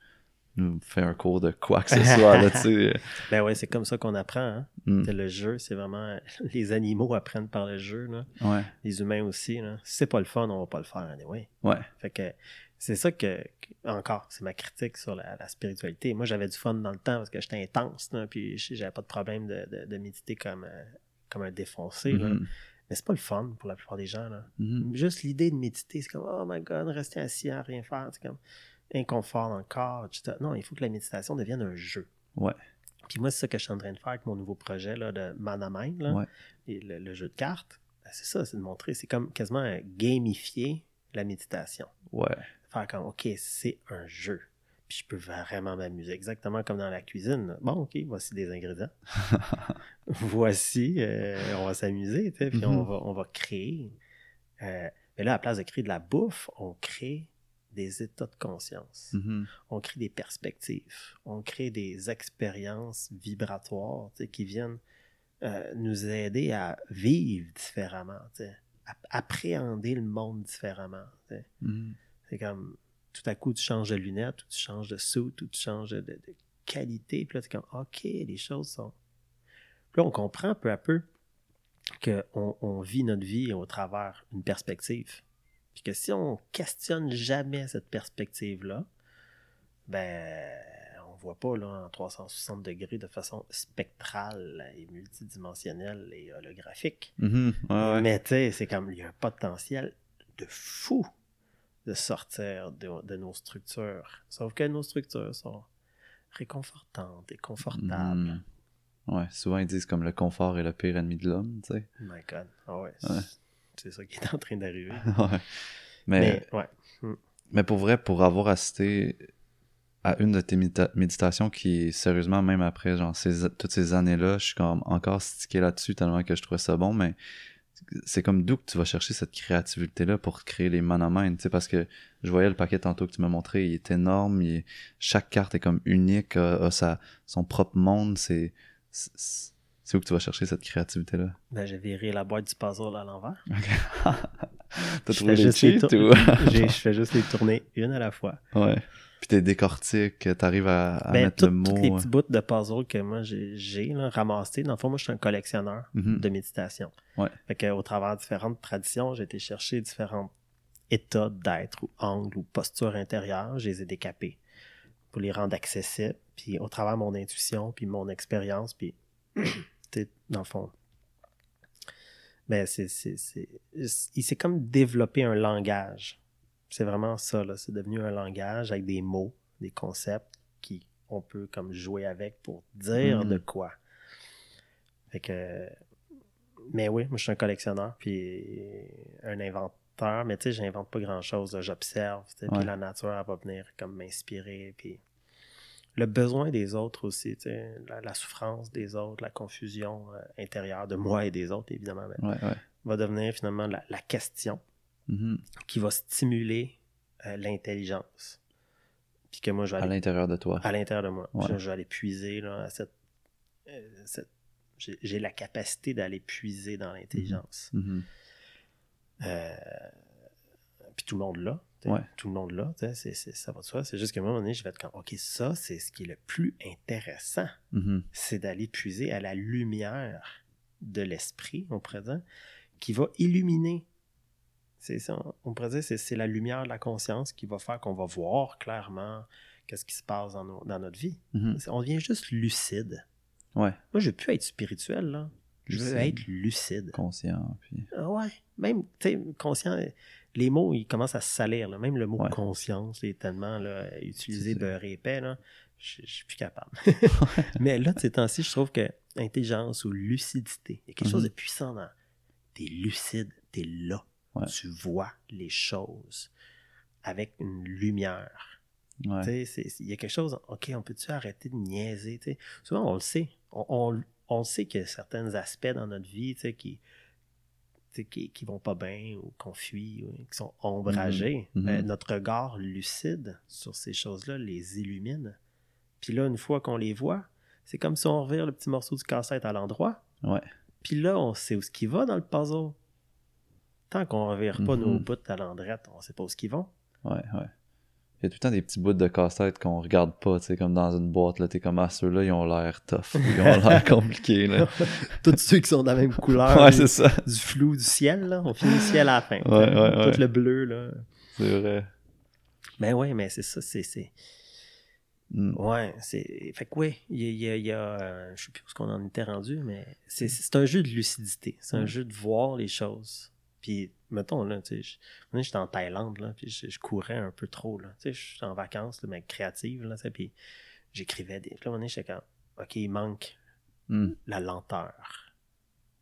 fais un cours de quoi que ce soit là tu sais Ben ouais, c'est comme ça qu'on apprend. Hein? Mm. C'est Le jeu, c'est vraiment. Les animaux apprennent par le jeu, là. ouais les humains aussi. Là. Si c'est pas le fun, on va pas le faire anyway. ouais Fait que c'est ça que, que- encore, c'est ma critique sur la, la spiritualité. Moi, j'avais du fun dans le temps parce que j'étais intense, là, puis j'avais pas de problème de, de- de méditer comme, euh, comme un défoncé. là. Mhm. Mais c'est pas le fun pour la plupart des gens. Là. Mhm. Juste l'idée de méditer, c'est comme Oh my god, rester assis à rien faire, c'est comme inconfort dans le corps, etc. Non, il faut que la méditation devienne un jeu. Ouais. Puis moi, c'est ça que je suis en train de faire avec mon nouveau projet là, de Mana Mind, là, Ouais. et le, le jeu de cartes. Ben, c'est ça, c'est de montrer, c'est comme quasiment gamifier la méditation. ouais Faire comme, OK, c'est un jeu. Puis je peux vraiment m'amuser, exactement comme dans la cuisine. là. Bon, OK, voici des ingrédients. voici, euh, on va s'amuser, puis on, Mhm. va, on va créer. Euh, mais là, à la place de créer de la bouffe, on crée des états de conscience. Mhm. On crée des perspectives. On crée des expériences vibratoires qui viennent euh, nous aider à vivre différemment, à appréhender le monde différemment. Mhm. C'est comme tout à coup, tu changes de lunettes, ou tu changes de suit, ou tu changes de, de qualité. Puis là, tu es comme, OK, les choses sont. Puis là, on comprend peu à peu qu'on on vit notre vie au travers une perspective. Puis que si on questionne jamais cette perspective-là, ben, on voit pas là, en 360 degrés de façon spectrale et multidimensionnelle et holographique. Mhm. ouais Mais tu sais, c'est comme, il y a un potentiel de fou de sortir de, de nos structures. Sauf que nos structures sont réconfortantes et confortables. Mhm. Ouais, souvent ils disent comme le confort est le pire ennemi de l'homme, tu sais. Oh my God. Ouais, Ouais. C'est- ça qui est en train d'arriver. ouais. Mais, Mais, ouais. mais pour vrai, pour avoir assisté à une de tes médita- méditations qui, sérieusement, même après genre ces, toutes ces années-là, je suis comme encore stické là-dessus tellement que je trouvais ça bon, mais c'est comme d'où que tu vas chercher cette créativité-là pour créer les monomènes, tu sais, parce que je voyais le paquet tantôt que tu m'as montré, il est énorme, il est- chaque carte est comme unique, a, a sa, son propre monde, c'est, c'est où que tu vas chercher cette créativité-là? Ben, j'ai viré la boîte du puzzle à l'envers. T'as trouvé les cheats tour- ou? J'ai- Je fais juste les tourner une à la fois. ouais. Puis t'es décortique, t'arrives à, à Ben, mettre tout- le mot. tous les euh, petits bouts de puzzle que moi j'ai ramassés. Dans le fond, moi, je suis un collectionneur mhm. de méditation. Ouais. Fait que, au travers de différentes traditions, j'ai été chercher différents états d'être ou angles ou postures intérieures. Je les ai décapés pour les rendre accessibles. Puis au travers de mon intuition, puis mon expérience, puis dans le fond. C'est, c'est, c'est, il s'est comme développé un langage. C'est vraiment ça, là. C'est devenu un langage avec des mots, des concepts qui on peut comme jouer avec pour dire Mhm. de quoi. Fait que. Mais oui, moi je suis un collectionneur, puis un inventeur, mais tu sais, j'invente pas grand chose, j'observe, Ouais. puis la nature, elle va venir comme m'inspirer, puis le besoin des autres aussi, la, la souffrance des autres, la confusion euh, intérieure de moi et des autres, évidemment, ben, Ouais, ouais. va devenir finalement la, la question Mhm. qui va stimuler euh, l'intelligence. Puis que moi, je vais À aller l'intérieur de toi. à l'intérieur de moi. Ouais. je vais aller puiser là, à cette. euh, cette- j'ai, la capacité d'aller puiser dans l'intelligence. Mhm. Euh, puis tout le monde là. Ouais. Tout le monde là, c'est- ça va de soi. C'est juste qu'à un moment donné, je vais être comme, OK, ça, c'est ce qui est le plus intéressant. Mhm. C'est d'aller puiser à la lumière de l'esprit, on pourrait dire, qui va illuminer. C'est ça, on pourrait dire, c'est, c'est la lumière de la conscience qui va faire qu'on va voir clairement qu'est-ce qui se passe dans, nos- dans notre vie. Mhm. C'est- On devient juste lucide. Ouais. Moi, je veux plus être spirituel, là. Je veux Lucide. être lucide. Conscient. Puis... Ah ouais, même, tu sais, conscient, les mots, ils commencent à se salir, là. Même le mot Ouais. conscience est tellement là, utilisé beurre épais, là. Je je suis plus capable. Mais là, de ces temps-ci, je trouve que intelligence ou lucidité, il y a quelque chose de Mhm. puissant dans. T'es lucide, t'es là. Ouais. Tu vois les choses avec une lumière. Ouais. Il y a quelque chose, OK, on peut-tu arrêter de niaiser? tu sais? Souvent, on le sait. On, on- on sait qu'il y a certains aspects dans notre vie tu sais, qui, tu sais, qui, qui vont pas bien ou qu'on fuit ou qui sont ombragés. Mhm. Ben, notre regard lucide sur ces choses-là les illumine. Puis là, une fois qu'on les voit, c'est comme si on revire le petit morceau du casse-tête à l'endroit. Ouais. Puis là, on sait où ce qui va dans le puzzle. Tant qu'on ne revire pas nos Mhm. bouts à l'endrette, on sait pas où ce qu'ils vont. Ouais, ouais. Il y a tout le temps des petits bouts de casse-tête qu'on regarde pas, tu sais, comme dans une boîte, là, t'es comme, ah, ceux-là, ils ont l'air tough, ils ont l'air compliqués, là. Tous ceux qui sont de la même couleur. ouais, c'est ça. du flou du ciel, là. On finit le ciel à la fin. Ouais, ouais, ouais. Tout le bleu, là. C'est vrai. Ben ouais, mais c'est ça, c'est... c'est- Mm. Ouais, c'est... Fait que ouais, il y a... il y a- euh, je sais plus où ce qu'on en était rendu, mais c'est, c'est un jeu de lucidité. C'est un jeu de voir les choses. Puis, mettons, là, tu sais, j'étais en Thaïlande, là, puis je, je courais un peu trop, là. Tu sais, je suis en vacances, là, mais créative, là, tu sais, puis j'écrivais des... Puis là, un moment donné, j'étais comme, OK, il manque Mm. la lenteur.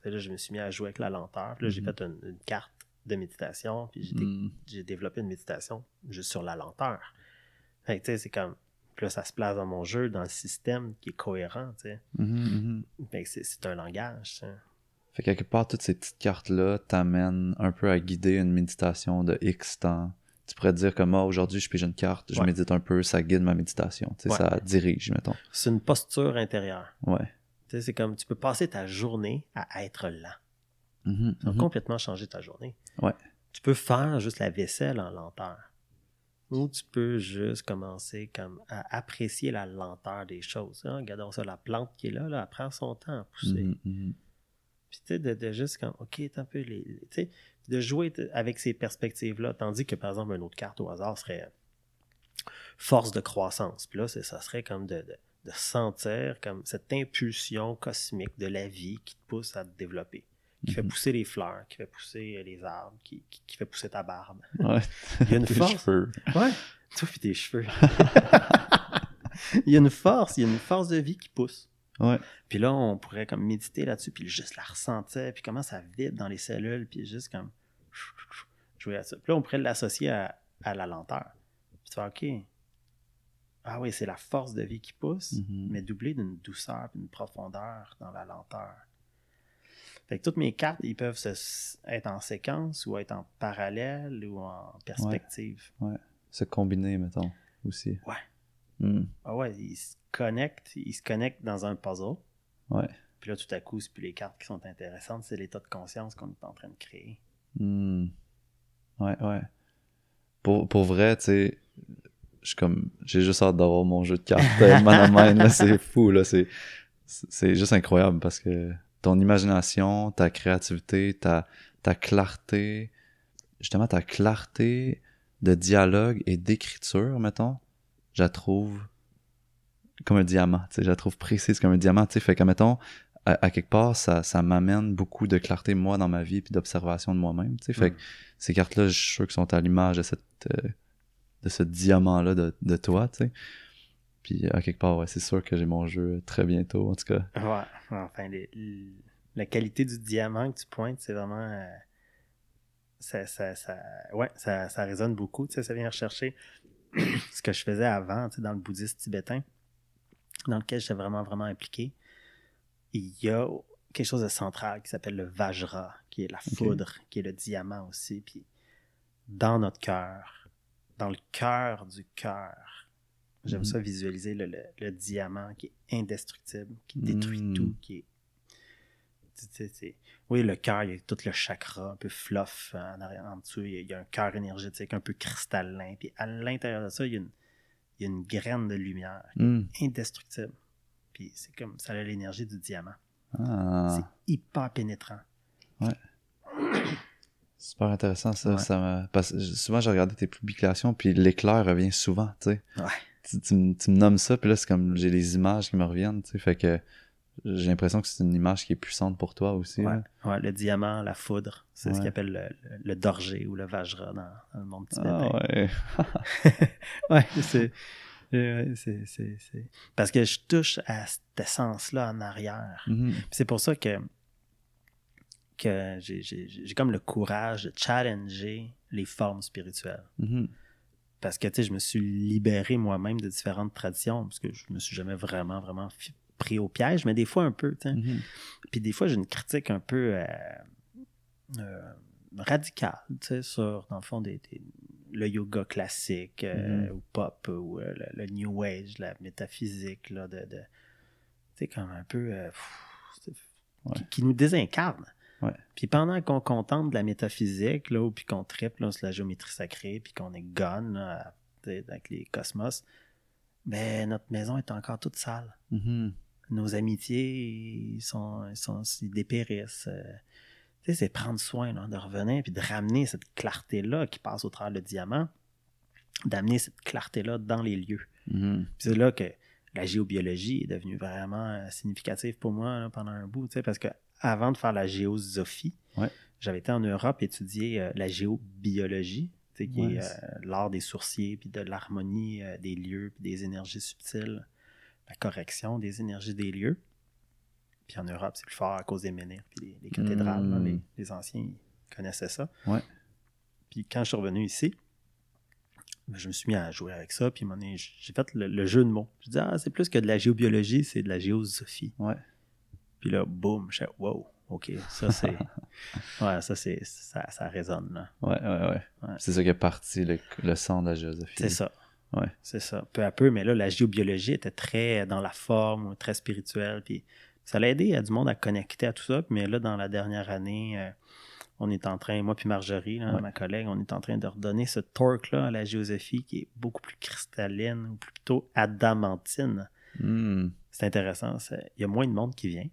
Et là, je me suis mis à jouer avec la lenteur. Puis là, j'ai Mhm. fait une, une carte de méditation, puis j'ai, dé- Mm. j'ai développé une méditation juste sur la lenteur. Fait que, tu sais, c'est comme... Puis là, ça se place dans mon jeu, dans le système qui est cohérent, tu sais. Mhm, mhm. Fait que c'est, c'est un langage, ça. Fait que quelque part, toutes ces petites cartes-là t'amènent un peu à guider une méditation de X temps. Tu pourrais te dire comme, ah, aujourd'hui, je pige une carte, je Ouais. médite un peu, ça guide ma méditation. Ouais. ça dirige, mettons. C'est une posture intérieure. Ouais. Tu sais, c'est comme, tu peux passer ta journée à être lent. Mhm, Ça va mhm. complètement changer ta journée. Ouais. Tu peux faire juste la vaisselle en lenteur. Ou tu peux juste commencer comme à apprécier la lenteur des choses. hein. Regardons ça, la plante qui est là, là, elle prend son temps à pousser. Mhm, mhm. Puis tu sais, de, de juste comme, OK, un peu les. les- Tu sais, de jouer avec ces perspectives-là. Tandis que, par exemple, une autre carte au hasard serait force de croissance. Puis là, c'est- ça serait comme de, de, de sentir comme cette impulsion cosmique de la vie qui te pousse à te développer. qui fait Mhm. pousser les fleurs, qui fait pousser les arbres, qui, qui- qui fait pousser ta barbe. Ouais. Il y a une force. cheveux. Ouais. Toi puis tes cheveux. il y a une force, il y a une force de vie qui pousse. Ouais. Puis là, on pourrait comme méditer là-dessus, puis juste la ressentir, puis comment ça vibre dans les cellules, puis juste comme jouer à ça. Puis là, on pourrait l'associer à, à la lenteur. Puis tu fais, OK, ah oui, c'est la force de vie qui pousse, Mhm. mais doublée d'une douceur, d'une profondeur dans la lenteur. Fait que toutes mes cartes, ils peuvent se- être en séquence ou être en parallèle ou en perspective. Se combiner, mettons, aussi. Ouais. Hmm. Ah ouais, ils se connectent, ils se connectent dans un puzzle. Ouais. Puis là, tout à coup, c'est plus les cartes qui sont intéressantes, c'est l'état de conscience qu'on est en train de créer. Hmm. Ouais, ouais. Pour, pour vrai, tu sais, je comme, j'ai juste hâte d'avoir mon jeu de cartes man à man, là, c'est fou, là, c'est, c'est juste incroyable parce que ton imagination, ta créativité, ta, ta clarté, justement, ta clarté de dialogue et d'écriture, mettons, je la trouve comme un diamant, tu sais, je la trouve précise comme un diamant, tu sais, fait que, mettons, à, à quelque part, ça, ça m'amène beaucoup de clarté, moi, dans ma vie, puis d'observation de moi-même, tu sais, fait Mm. que ces cartes-là, je suis sûr qu'elles sont à l'image de cette euh, de ce diamant-là de, de toi, tu sais. Puis à quelque part, ouais, c'est sûr que j'ai mon jeu très bientôt, en tout cas. Ouais, enfin, la qualité du diamant que tu pointes, c'est vraiment. euh, ça, ça, ça, ouais, ça, ça résonne beaucoup. Tu sais, ça vient rechercher ce que je faisais avant, tu sais, dans le bouddhisme tibétain, dans lequel j'étais vraiment, vraiment impliqué. Il y a quelque chose de central qui s'appelle le Vajra, qui est la foudre, qui est le diamant aussi. Puis dans notre cœur, dans le cœur du cœur, j'aime Mhm. ça visualiser le, le- le diamant qui est indestructible, qui détruit Mhm. tout, qui est. Oui, le cœur, il y a tout le chakra un peu fluff euh, en, arrière, en dessous. Il y a, il y a un cœur énergétique un peu cristallin. Puis à l'intérieur de ça, il y a une, il y a une graine de lumière Hmm. indestructible. Puis c'est comme ça a l'énergie du diamant. Ah, C'est hyper pénétrant. super intéressant ça. Ouais. parce que souvent, j'ai regardé tes publications, puis l'éclair revient souvent, tu sais. Ouais. Tu, tu me nommes ça, puis là, c'est comme j'ai les images qui me reviennent, tu sais. Fait que j'ai l'impression que c'est une image qui est puissante pour toi aussi. Ouais. le diamant, la foudre, c'est ce qu'ils appellent le, le, dorgé ou le vajra dans, dans le monde tibétain. Ah ouais. ouais, c'est, c'est, c'est, c'est- Parce que je touche à cette essence-là en arrière. Mhm. Puis C'est pour ça que, que j'ai, j'ai- j'ai comme le courage de challenger les formes spirituelles. Mhm. Parce que, tu sais, je me suis libéré moi-même de différentes traditions, parce que je me suis jamais vraiment, vraiment pris au piège, mais des fois un peu. Mhm. Puis des fois, j'ai une critique un peu euh, euh, radicale, sur, dans le fond, des, des- le yoga classique euh, Mhm. ou pop ou le, le New Age, la métaphysique, là, de... de tu sais, comme un peu... pff, c'est- Ouais. qui, qui nous désincarne. Ouais. Puis pendant qu'on contemple de la métaphysique, là, puis qu'on triple sur la géométrie sacrée, puis qu'on est gone là, avec les cosmos, ben notre maison est encore toute sale Mhm. Nos amitiés sont, sont dépérissent. Euh, tu sais, c'est prendre soin là, de revenir puis de ramener cette clarté-là qui passe au travers le diamant, d'amener cette clarté-là dans les lieux. Mhm. Puis c'est là que la géobiologie est devenue vraiment euh, significative pour moi là, pendant un bout, tu sais, parce que avant de faire la géosophie, Ouais. j'avais été en Europe étudier euh, la géobiologie, tu sais, qui Ouais, est euh, l'art des sourciers, puis de l'harmonie euh, des lieux, puis des énergies subtiles, la correction des énergies des lieux. Puis en Europe, c'est plus fort à cause des menhirs, puis les, les cathédrales. Mm. là, les, les anciens ils connaissaient ça. Ouais. Puis quand je suis revenu ici, ben, je me suis mis à jouer avec ça, puis j'ai fait le, le jeu de mots. Je dis, ah, c'est plus que de la géobiologie, c'est de la géosophie. Ouais. Puis là, boum, je fais, wow, OK, ça c'est. ouais, ça c'est. Ça, ça résonne, là. Ouais, ouais, ouais. Ouais. C'est ça qui est parti, le, le sang de la géosophie. C'est ça. Ouais. C'est ça. Peu à peu, mais là, la géobiologie était très dans la forme, très spirituelle. Puis ça l'a aidé à du monde à connecter à tout ça. Mais là, dans la dernière année, euh, on est en train, moi puis Marjorie, là, Ouais. ma collègue, on est en train de redonner ce torque-là à la géosophie qui est beaucoup plus cristalline, ou plutôt adamantine. Mhm. C'est intéressant. Il y a moins de monde qui vient.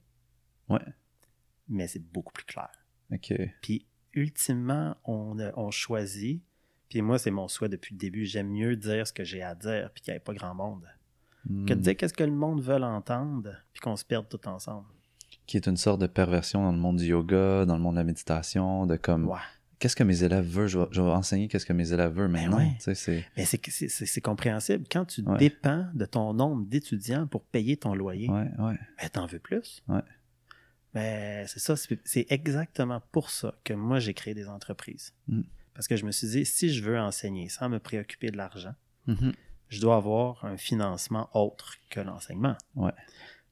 Ouais. Mais c'est beaucoup plus clair. Ok. Puis, ultimement, on, a- on choisit. Puis moi, c'est mon souhait depuis le début. J'aime mieux dire ce que j'ai à dire, puis qu'il n'y ait pas grand monde. Que de dire qu'est-ce que le monde veut entendre, puis qu'on se perde tout ensemble. qui est une sorte de perversion dans le monde du yoga, dans le monde de la méditation, de comme Ouais. qu'est-ce que mes élèves veulent, je vais, je vais enseigner qu'est-ce que mes élèves veulent, mais Ben non, ouais. tu sais, c'est Mais c'est compréhensible. Quand tu Ouais. dépends de ton nombre d'étudiants pour payer ton loyer, ouais, ouais, ben, t'en veux plus. Ouais. Ben, c'est ça. C'est exactement pour ça que moi, j'ai créé des entreprises. Mm. Parce que je me suis dit, si je veux enseigner sans me préoccuper de l'argent, Mhm. je dois avoir un financement autre que l'enseignement. Ouais.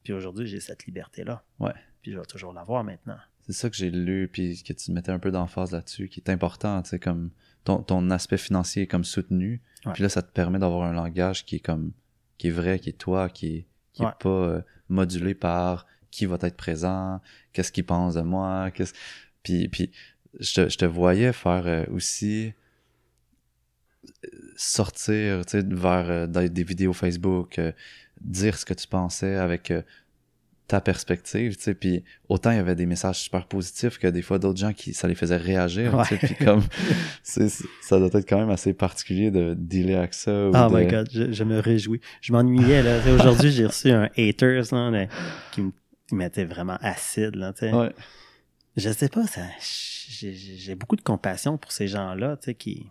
Puis aujourd'hui, j'ai cette liberté-là. Ouais. Puis je vais toujours l'avoir maintenant. C'est ça que j'ai lu, puis que tu mettais un peu d'emphase là-dessus, qui est important, tu sais, comme ton, ton aspect financier est comme soutenu, Ouais. puis là, ça te permet d'avoir un langage qui est comme, qui est vrai, qui est toi, qui est, qui est pas euh, modulé par qui va être présent, qu'est-ce qu'il pense de moi, qu'est-ce... Puis, puis je, te, je te voyais faire euh, aussi euh, sortir, tu sais, vers euh, dans des vidéos Facebook, dire ce que tu pensais avec ta perspective, tu sais, puis autant il y avait des messages super positifs que des fois d'autres gens qui ça les faisait réagir, tu sais, puis comme ça doit être quand même assez particulier de dealer avec ça. Oh de- my god, je, je me réjouis. Je m'ennuyais, là. Aujourd'hui, j'ai reçu un haters, là, là, qui me vraiment acide, là, tu sais. Ouais, Je sais pas, ça, j'ai- beaucoup de compassion pour ces gens-là, tu sais, qui,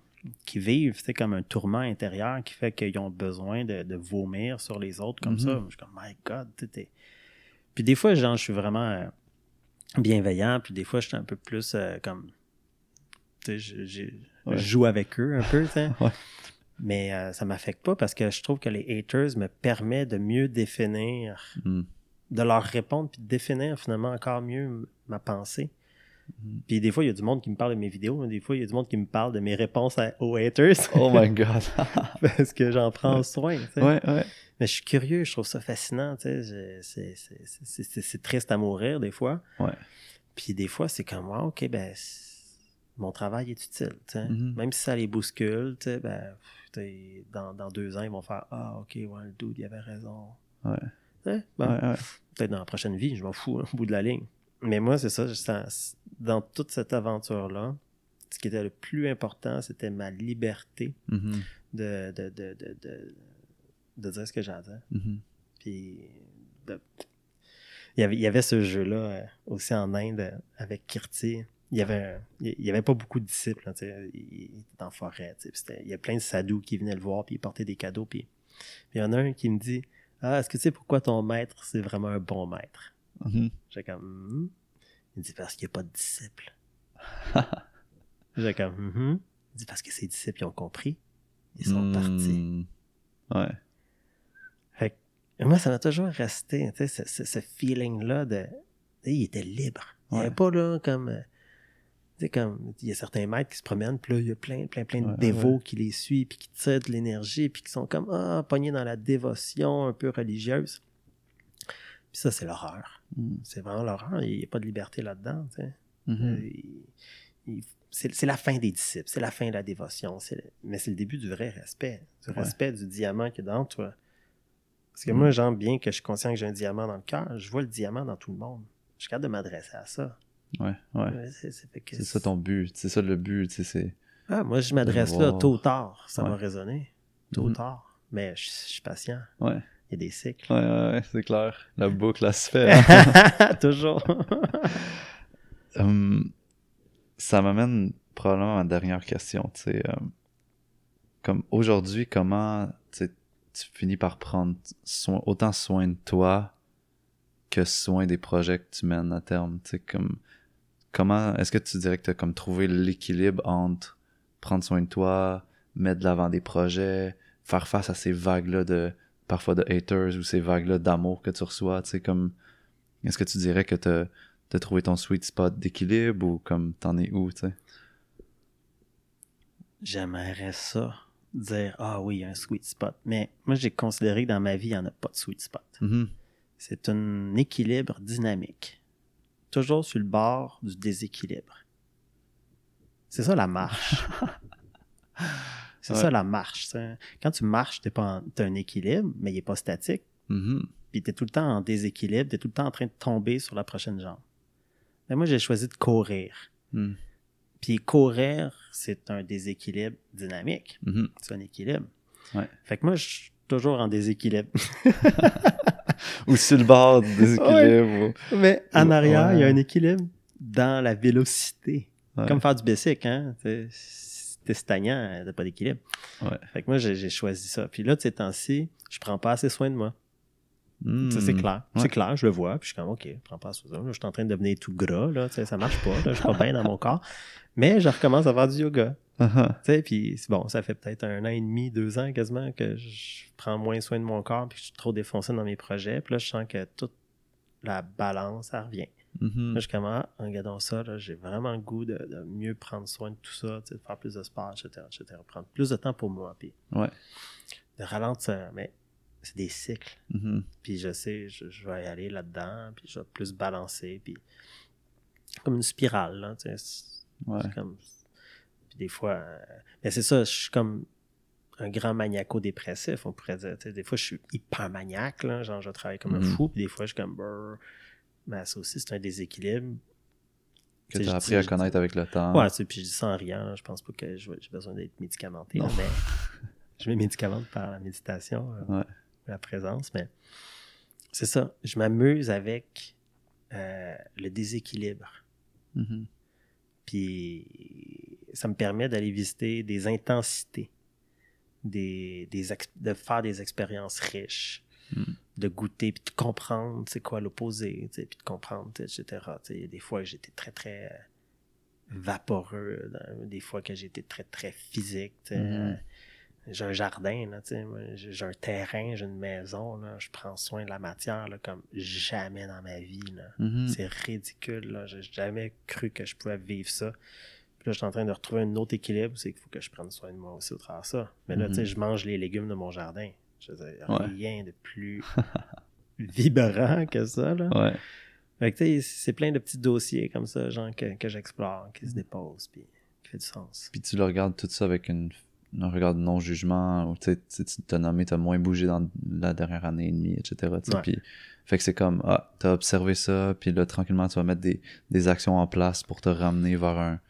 qui vivent, tu sais, comme un tourment intérieur qui fait qu'ils ont besoin de, de vomir sur les autres comme ça. Je suis comme, my God, tu sais, Puis des fois, genre, je suis vraiment euh, bienveillant, puis des fois, je suis un peu plus euh, comme, tu sais, je, j'ai- Ouais. je joue avec eux un peu, tu sais. Ouais. Mais euh, ça m'affecte pas parce que je trouve que les haters me permettent de mieux définir Hmm. de leur répondre puis de définir finalement encore mieux ma pensée. Puis des fois, il y a du monde qui me parle de mes vidéos, mais des fois, il y a du monde qui me parle de mes réponses à- aux haters Oh my god. parce que j'en prends soin. ouais, ouais. Mais je suis curieux, je trouve ça fascinant. c'est- triste à mourir des fois. Ouais. Puis des fois, c'est comme, ah, ok, ben, mon travail est utile. Mhm. Même si ça les bouscule, ben, pff, dans, dans deux ans, ils vont faire, ah, ok, ouais, le dude, il avait raison. Ouais. Ouais. peut-être dans la prochaine vie, je m'en fous, hein, au bout de la ligne. Mais moi, c'est ça, je sens- dans toute cette aventure-là, ce qui était le plus important, c'était ma liberté Mhm. de, de, de, de, de, de dire ce que dire. Mhm. Puis, de- il, y avait, il y avait ce jeu-là euh, aussi en Inde avec Kirti. Il y avait, il y avait pas beaucoup de disciples. il, il était en forêt. il y a plein de sadhus qui venaient le voir, puis ils portaient des cadeaux. Puis puis il y en a un qui me dit Ah, est-ce que tu sais pourquoi ton maître, c'est vraiment un bon maître Mhm. J'ai comme Hmm. Il dit parce qu'il n'y a pas de disciples. J'ai comme Mhm. Il dit parce que ses disciples ils ont compris. Ils sont partis. Hmm. Ouais. Fait que, moi, ça m'a toujours resté, tu sais, ce, ce- feeling-là de. tu sais, Il était libre. Il n'y avait pas là comme. euh, Tu sais, comme. Il y a certains maîtres qui se promènent, puis là, il y a plein, plein, plein de Ouais, dévots qui les suivent, puis qui tirent de l'énergie, puis qui sont comme. Ah, pognés dans la dévotion un peu religieuse. Puis ça, c'est l'horreur. Hmm. C'est vraiment l'horreur. Il n'y a pas de liberté là-dedans. Mhm. Euh, c'est la fin des disciples, c'est la fin de la dévotion, mais c'est le début du vrai respect, du Ouais. respect du diamant qui est dans toi. Parce que Mm. moi, genre, bien que je suis conscient que j'ai un diamant dans le cœur, je vois le diamant dans tout le monde. Je suis capable de m'adresser à ça. Ouais, ouais. Ouais, c'est ça ton but. C'est ça le but, tu sais, c'est... Ah, moi, je m'adresse là tôt ou tard, ça va Ouais. résonner. Tôt ou tard. Mais je, je suis patient. Ouais. Il y a des cycles. Ouais, c'est clair. La boucle, elle se fait. hein. Toujours. Hum, ça m'amène probablement à ma dernière question. Hum, comme aujourd'hui, comment tu finis par prendre soin, autant soin de toi que soin des projets que tu mènes à terme. Comme comment est-ce que tu dirais que tu as comme trouvé l'équilibre entre prendre soin de toi, mettre de l'avant des projets, faire face à ces vagues-là de parfois de haters ou ces vagues-là d'amour que tu reçois, tu sais, comme est-ce que tu dirais que t'as as trouvé ton sweet spot d'équilibre ou comme t'en es où, tu sais? J'aimerais ça, dire Ah oui, un sweet spot. Mais moi, j'ai considéré que dans ma vie, il n'y en a pas de sweet spot. Mhm. C'est un équilibre dynamique. Toujours sur le bord du déséquilibre. C'est ça la marche. C'est Ouais. ça la marche. ça. Quand tu marches, tu as un équilibre, mais il n'est pas statique. Mhm. Puis tu es tout le temps en déséquilibre, tu es tout le temps en train de tomber sur la prochaine jambe. Mais moi, j'ai choisi de courir. Mhm. Puis courir, c'est un déséquilibre dynamique. Mhm. C'est un équilibre. Ouais. Fait que moi, je suis toujours en déséquilibre. ou sur le bord du déséquilibre. Mais en arrière, il y a un équilibre dans la vélocité. Comme faire du basic, hein. Stagnant, t'as pas d'équilibre. Ouais. Fait que moi, j'ai choisi ça. Puis là, de ces temps-ci, je prends pas assez soin de moi. Hmm. Ça, c'est clair. Ouais. C'est clair, je le vois. Puis je suis comme, OK, je prends pas assez soin. Là, je suis en train de devenir tout gras. Là, ça marche pas. Là, je suis pas bien dans mon corps. Mais je recommence à faire du yoga. Puis c'est bon, ça fait peut-être un an et demi, deux ans quasiment que je prends moins soin de mon corps puis que je suis trop défoncé dans mes projets. Puis là, je sens que toute la balance, ça revient. Mhm. Là, je en regardant ça, là, j'ai vraiment le goût de, de mieux prendre soin de tout ça, de faire plus de sport, etc., etc. Prendre plus de temps pour moi, puis Ouais. de ralentir. Mais c'est des cycles. Mhm. Puis je sais, je, je vais y aller là-dedans, puis je vais plus balancer, puis comme une spirale, là, tu sais. Ouais. comme... Puis des fois... euh, Mais c'est ça, je suis comme un grand maniaco-dépressif, on pourrait dire. tu sais. Des fois, je suis hyper maniaque, là, genre je travaille comme un Mhm. fou, puis des fois, je suis comme... brrr. Mais ça aussi, c'est un déséquilibre. Que Tu as dis- appris à connaître dis- avec le temps. Ouais, puis je dis ça en riant, là, je pense pas que j'ai besoin d'être médicamenté, là, mais je me médicamente par la méditation, euh, Ouais. la présence, mais c'est ça, je m'amuse avec euh, le déséquilibre. Mhm. Puis ça me permet d'aller visiter des intensités, des, des de faire des expériences riches, Mm. De goûter, puis de comprendre c'est quoi l'opposé, puis de comprendre, etc. Il y a des fois que j'étais très, très euh, vaporeux, des fois que j'étais très, très physique. Mhm. Euh, J'ai un jardin, j'ai un terrain, j'ai une maison, là, je prends soin de la matière là, comme jamais dans ma vie. Mhm. C'est ridicule. J'ai jamais cru que je pouvais vivre ça. Puis là, je suis en train de retrouver un autre équilibre. C'est qu'il faut que je prenne soin de moi aussi au travers de ça. Mais là, Mhm. tu sais, je mange les légumes de mon jardin. Je veux dire, Ouais. rien de plus vibrant que ça. Là. Ouais. Fait que, tu sais, c'est plein de petits dossiers comme ça, genre, que, que j'explore, qui se déposent, puis qui fait du sens. Puis tu le regardes tout ça avec une, un regard de non-jugement, ou tu t'as nommé, t'as moins bougé dans la dernière année et demie, etc. Ouais. Puis, fait que c'est comme, ah, t'as observé ça, puis là, tranquillement, tu vas mettre des, des actions en place pour te ramener vers un.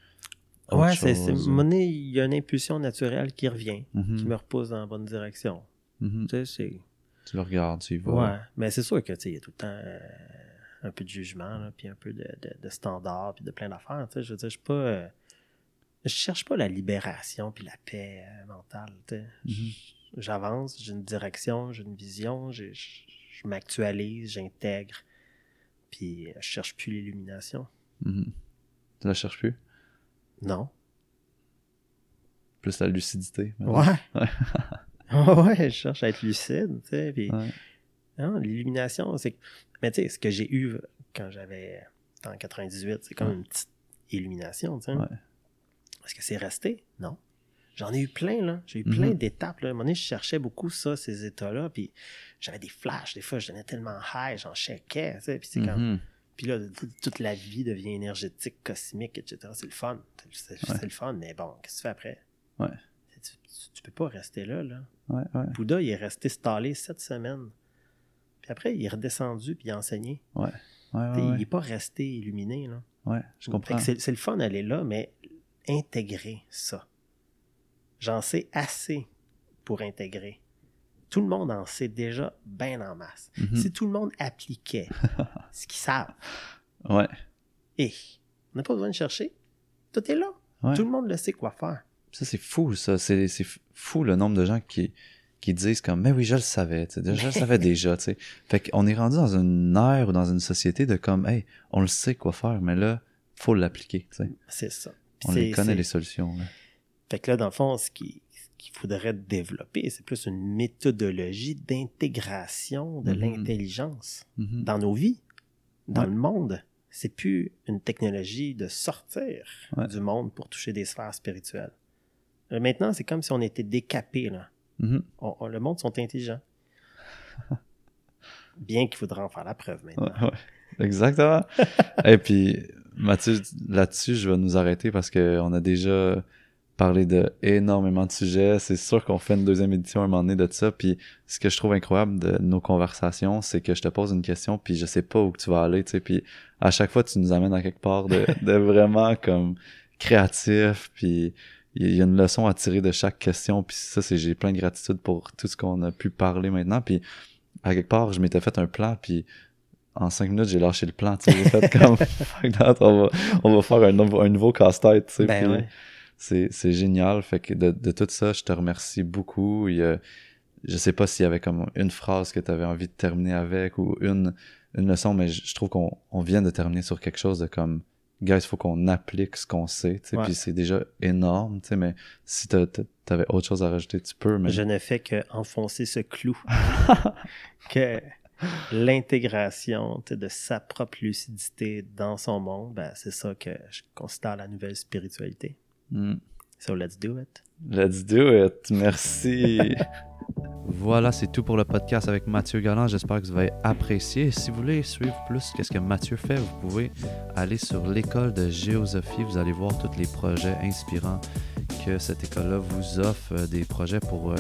Ouais, c'est, il y a une impulsion naturelle qui revient, Mhm. qui me repousse dans la bonne direction. Mhm. Tu le regardes, tu y vas. Ouais, mais c'est sûr que il y a tout le temps euh, un peu de jugement, là, puis un peu de, de, de standards, puis de plein d'affaires. Je veux dire, je suis pas. euh, je cherche pas la libération puis la paix euh, mentale. Mhm. J- J'avance, j'ai une direction, j'ai une vision, je, m'actualise, j'intègre, puis je cherche plus l'illumination. Mhm. Tu la cherches plus? Non. Plus la lucidité. maintenant. Ouais. Ouais. ouais, je cherche à être lucide, tu sais, puis Ouais. Non, l'illumination, c'est. Mais tu sais, ce que j'ai eu quand j'avais. En 98, c'est comme Ouais. une petite illumination, tu sais. Ouais. Est-ce que c'est resté? Non. J'en ai eu plein, là. J'ai eu plein Mhm. d'étapes, là. À un moment donné, je cherchais beaucoup ça, ces états-là. Puis j'avais des flashs. Des fois, je donnais tellement high, j'en checkais, tu sais. Puis c'est comme. Mhm. Puis là, toute la vie devient énergétique, cosmique, etc. C'est le fun. C'est c'est Ouais. le fun, mais bon, qu'est-ce que tu fais après? Ouais. Tu, tu- tu peux pas rester là, là. Ouais, ouais. Bouddha, il est resté stallé sept semaines. Puis après, il est redescendu puis il a enseigné. Ouais, Il n'est pas resté illuminé. Là. Ouais, je Fait comprends. que C'est le fun d'aller là, mais intégrer ça. J'en sais assez pour intégrer. Tout le monde en sait déjà bien en masse. Mhm. Si tout le monde appliquait ce qu'ils savent, Ouais, et on n'a pas besoin de chercher, tout est là. ouais. Tout le monde le sait quoi faire. Ça, c'est fou, ça. C'est fou le nombre de gens qui, qui disent comme, mais oui, je le savais, tu sais, je le savais déjà, tu sais. Fait qu'on est rendu dans une ère ou dans une société de comme, hey, on le sait quoi faire, mais là, faut l'appliquer, tu sais. C'est ça. On les connaît, les solutions. là. Fait que là, dans le fond, ce qui- qu'il faudrait développer, c'est plus une méthodologie d'intégration de Mhm. l'intelligence Mhm. dans nos vies, dans Ouais. le monde. C'est plus une technologie de sortir Ouais. du monde pour toucher des sphères spirituelles. Euh, Maintenant, c'est comme si on était décapé. Là. Mhm. On- on- le monde sont intelligents. Bien qu'il faudra en faire la preuve maintenant. Ouais, ouais. Exactement. Et puis, Mathieu, là-dessus, je vais nous arrêter parce qu'on a déjà parlé de énormément de sujets. C'est sûr qu'on fait une deuxième édition à un moment donné de ça. Puis, ce que je trouve incroyable de nos conversations, c'est que je te pose une question, puis je sais pas où que tu vas aller, tu sais. Puis, à chaque fois, tu nous amènes à quelque part de, de vraiment comme créatif, puis il y a une leçon à tirer de chaque question. Puis ça, c'est j'ai plein de gratitude pour tout ce qu'on a pu parler maintenant. Puis à quelque part, je m'étais fait un plan, puis en cinq minutes, j'ai lâché le plan. Tu sais, j'ai fait comme, on va, on va faire un, nouveau, un nouveau casse-tête. Tu sais, Ben ouais. c'est, c'est génial. Fait que de, de tout ça, je te remercie beaucoup. Il y a- je sais pas s'il y avait comme une phrase que tu avais envie de terminer avec ou une, une leçon, mais je, je trouve qu'on on vient de terminer sur quelque chose de comme, guys, il faut qu'on applique ce qu'on sait. tu sais, Ouais. Puis c'est déjà énorme. tu sais, Mais si t'avais autre chose à rajouter, tu peux. Mais Je ne fais que enfoncer ce clou. que l'intégration de sa propre lucidité dans son monde, ben, c'est ça que je considère la nouvelle spiritualité. Hmm. So let's do it. Let's do it. Merci. voilà, c'est tout pour le podcast avec Mathieu Galland. J'espère que vous avez apprécié. Si vous voulez suivre plus qu'est-ce que Mathieu fait, vous pouvez aller sur l'école de géosophie. Vous allez voir tous les projets inspirants que cette école-là vous offre, euh, des projets pour euh,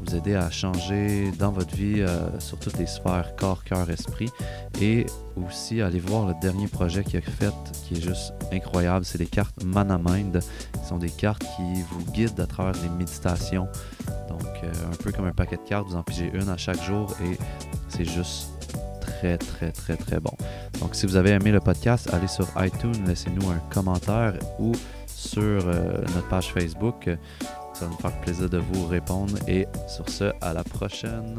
vous aider à changer dans votre vie euh, sur toutes les sphères corps, cœur, esprit. Et aussi, allez voir le dernier projet qu'il a fait qui est juste incroyable. C'est les cartes Mana Mind. Ce sont des cartes qui vous guident à travers les méditations. Donc, euh, un peu comme un paquet de cartes, vous en pigez une à chaque jour et c'est juste très, très, très, très bon. Donc, si vous avez aimé le podcast, allez sur iTunes, laissez-nous un commentaire ou sur euh, notre page Facebook. Ça va nous faire plaisir de vous répondre. Et sur ce, à la prochaine.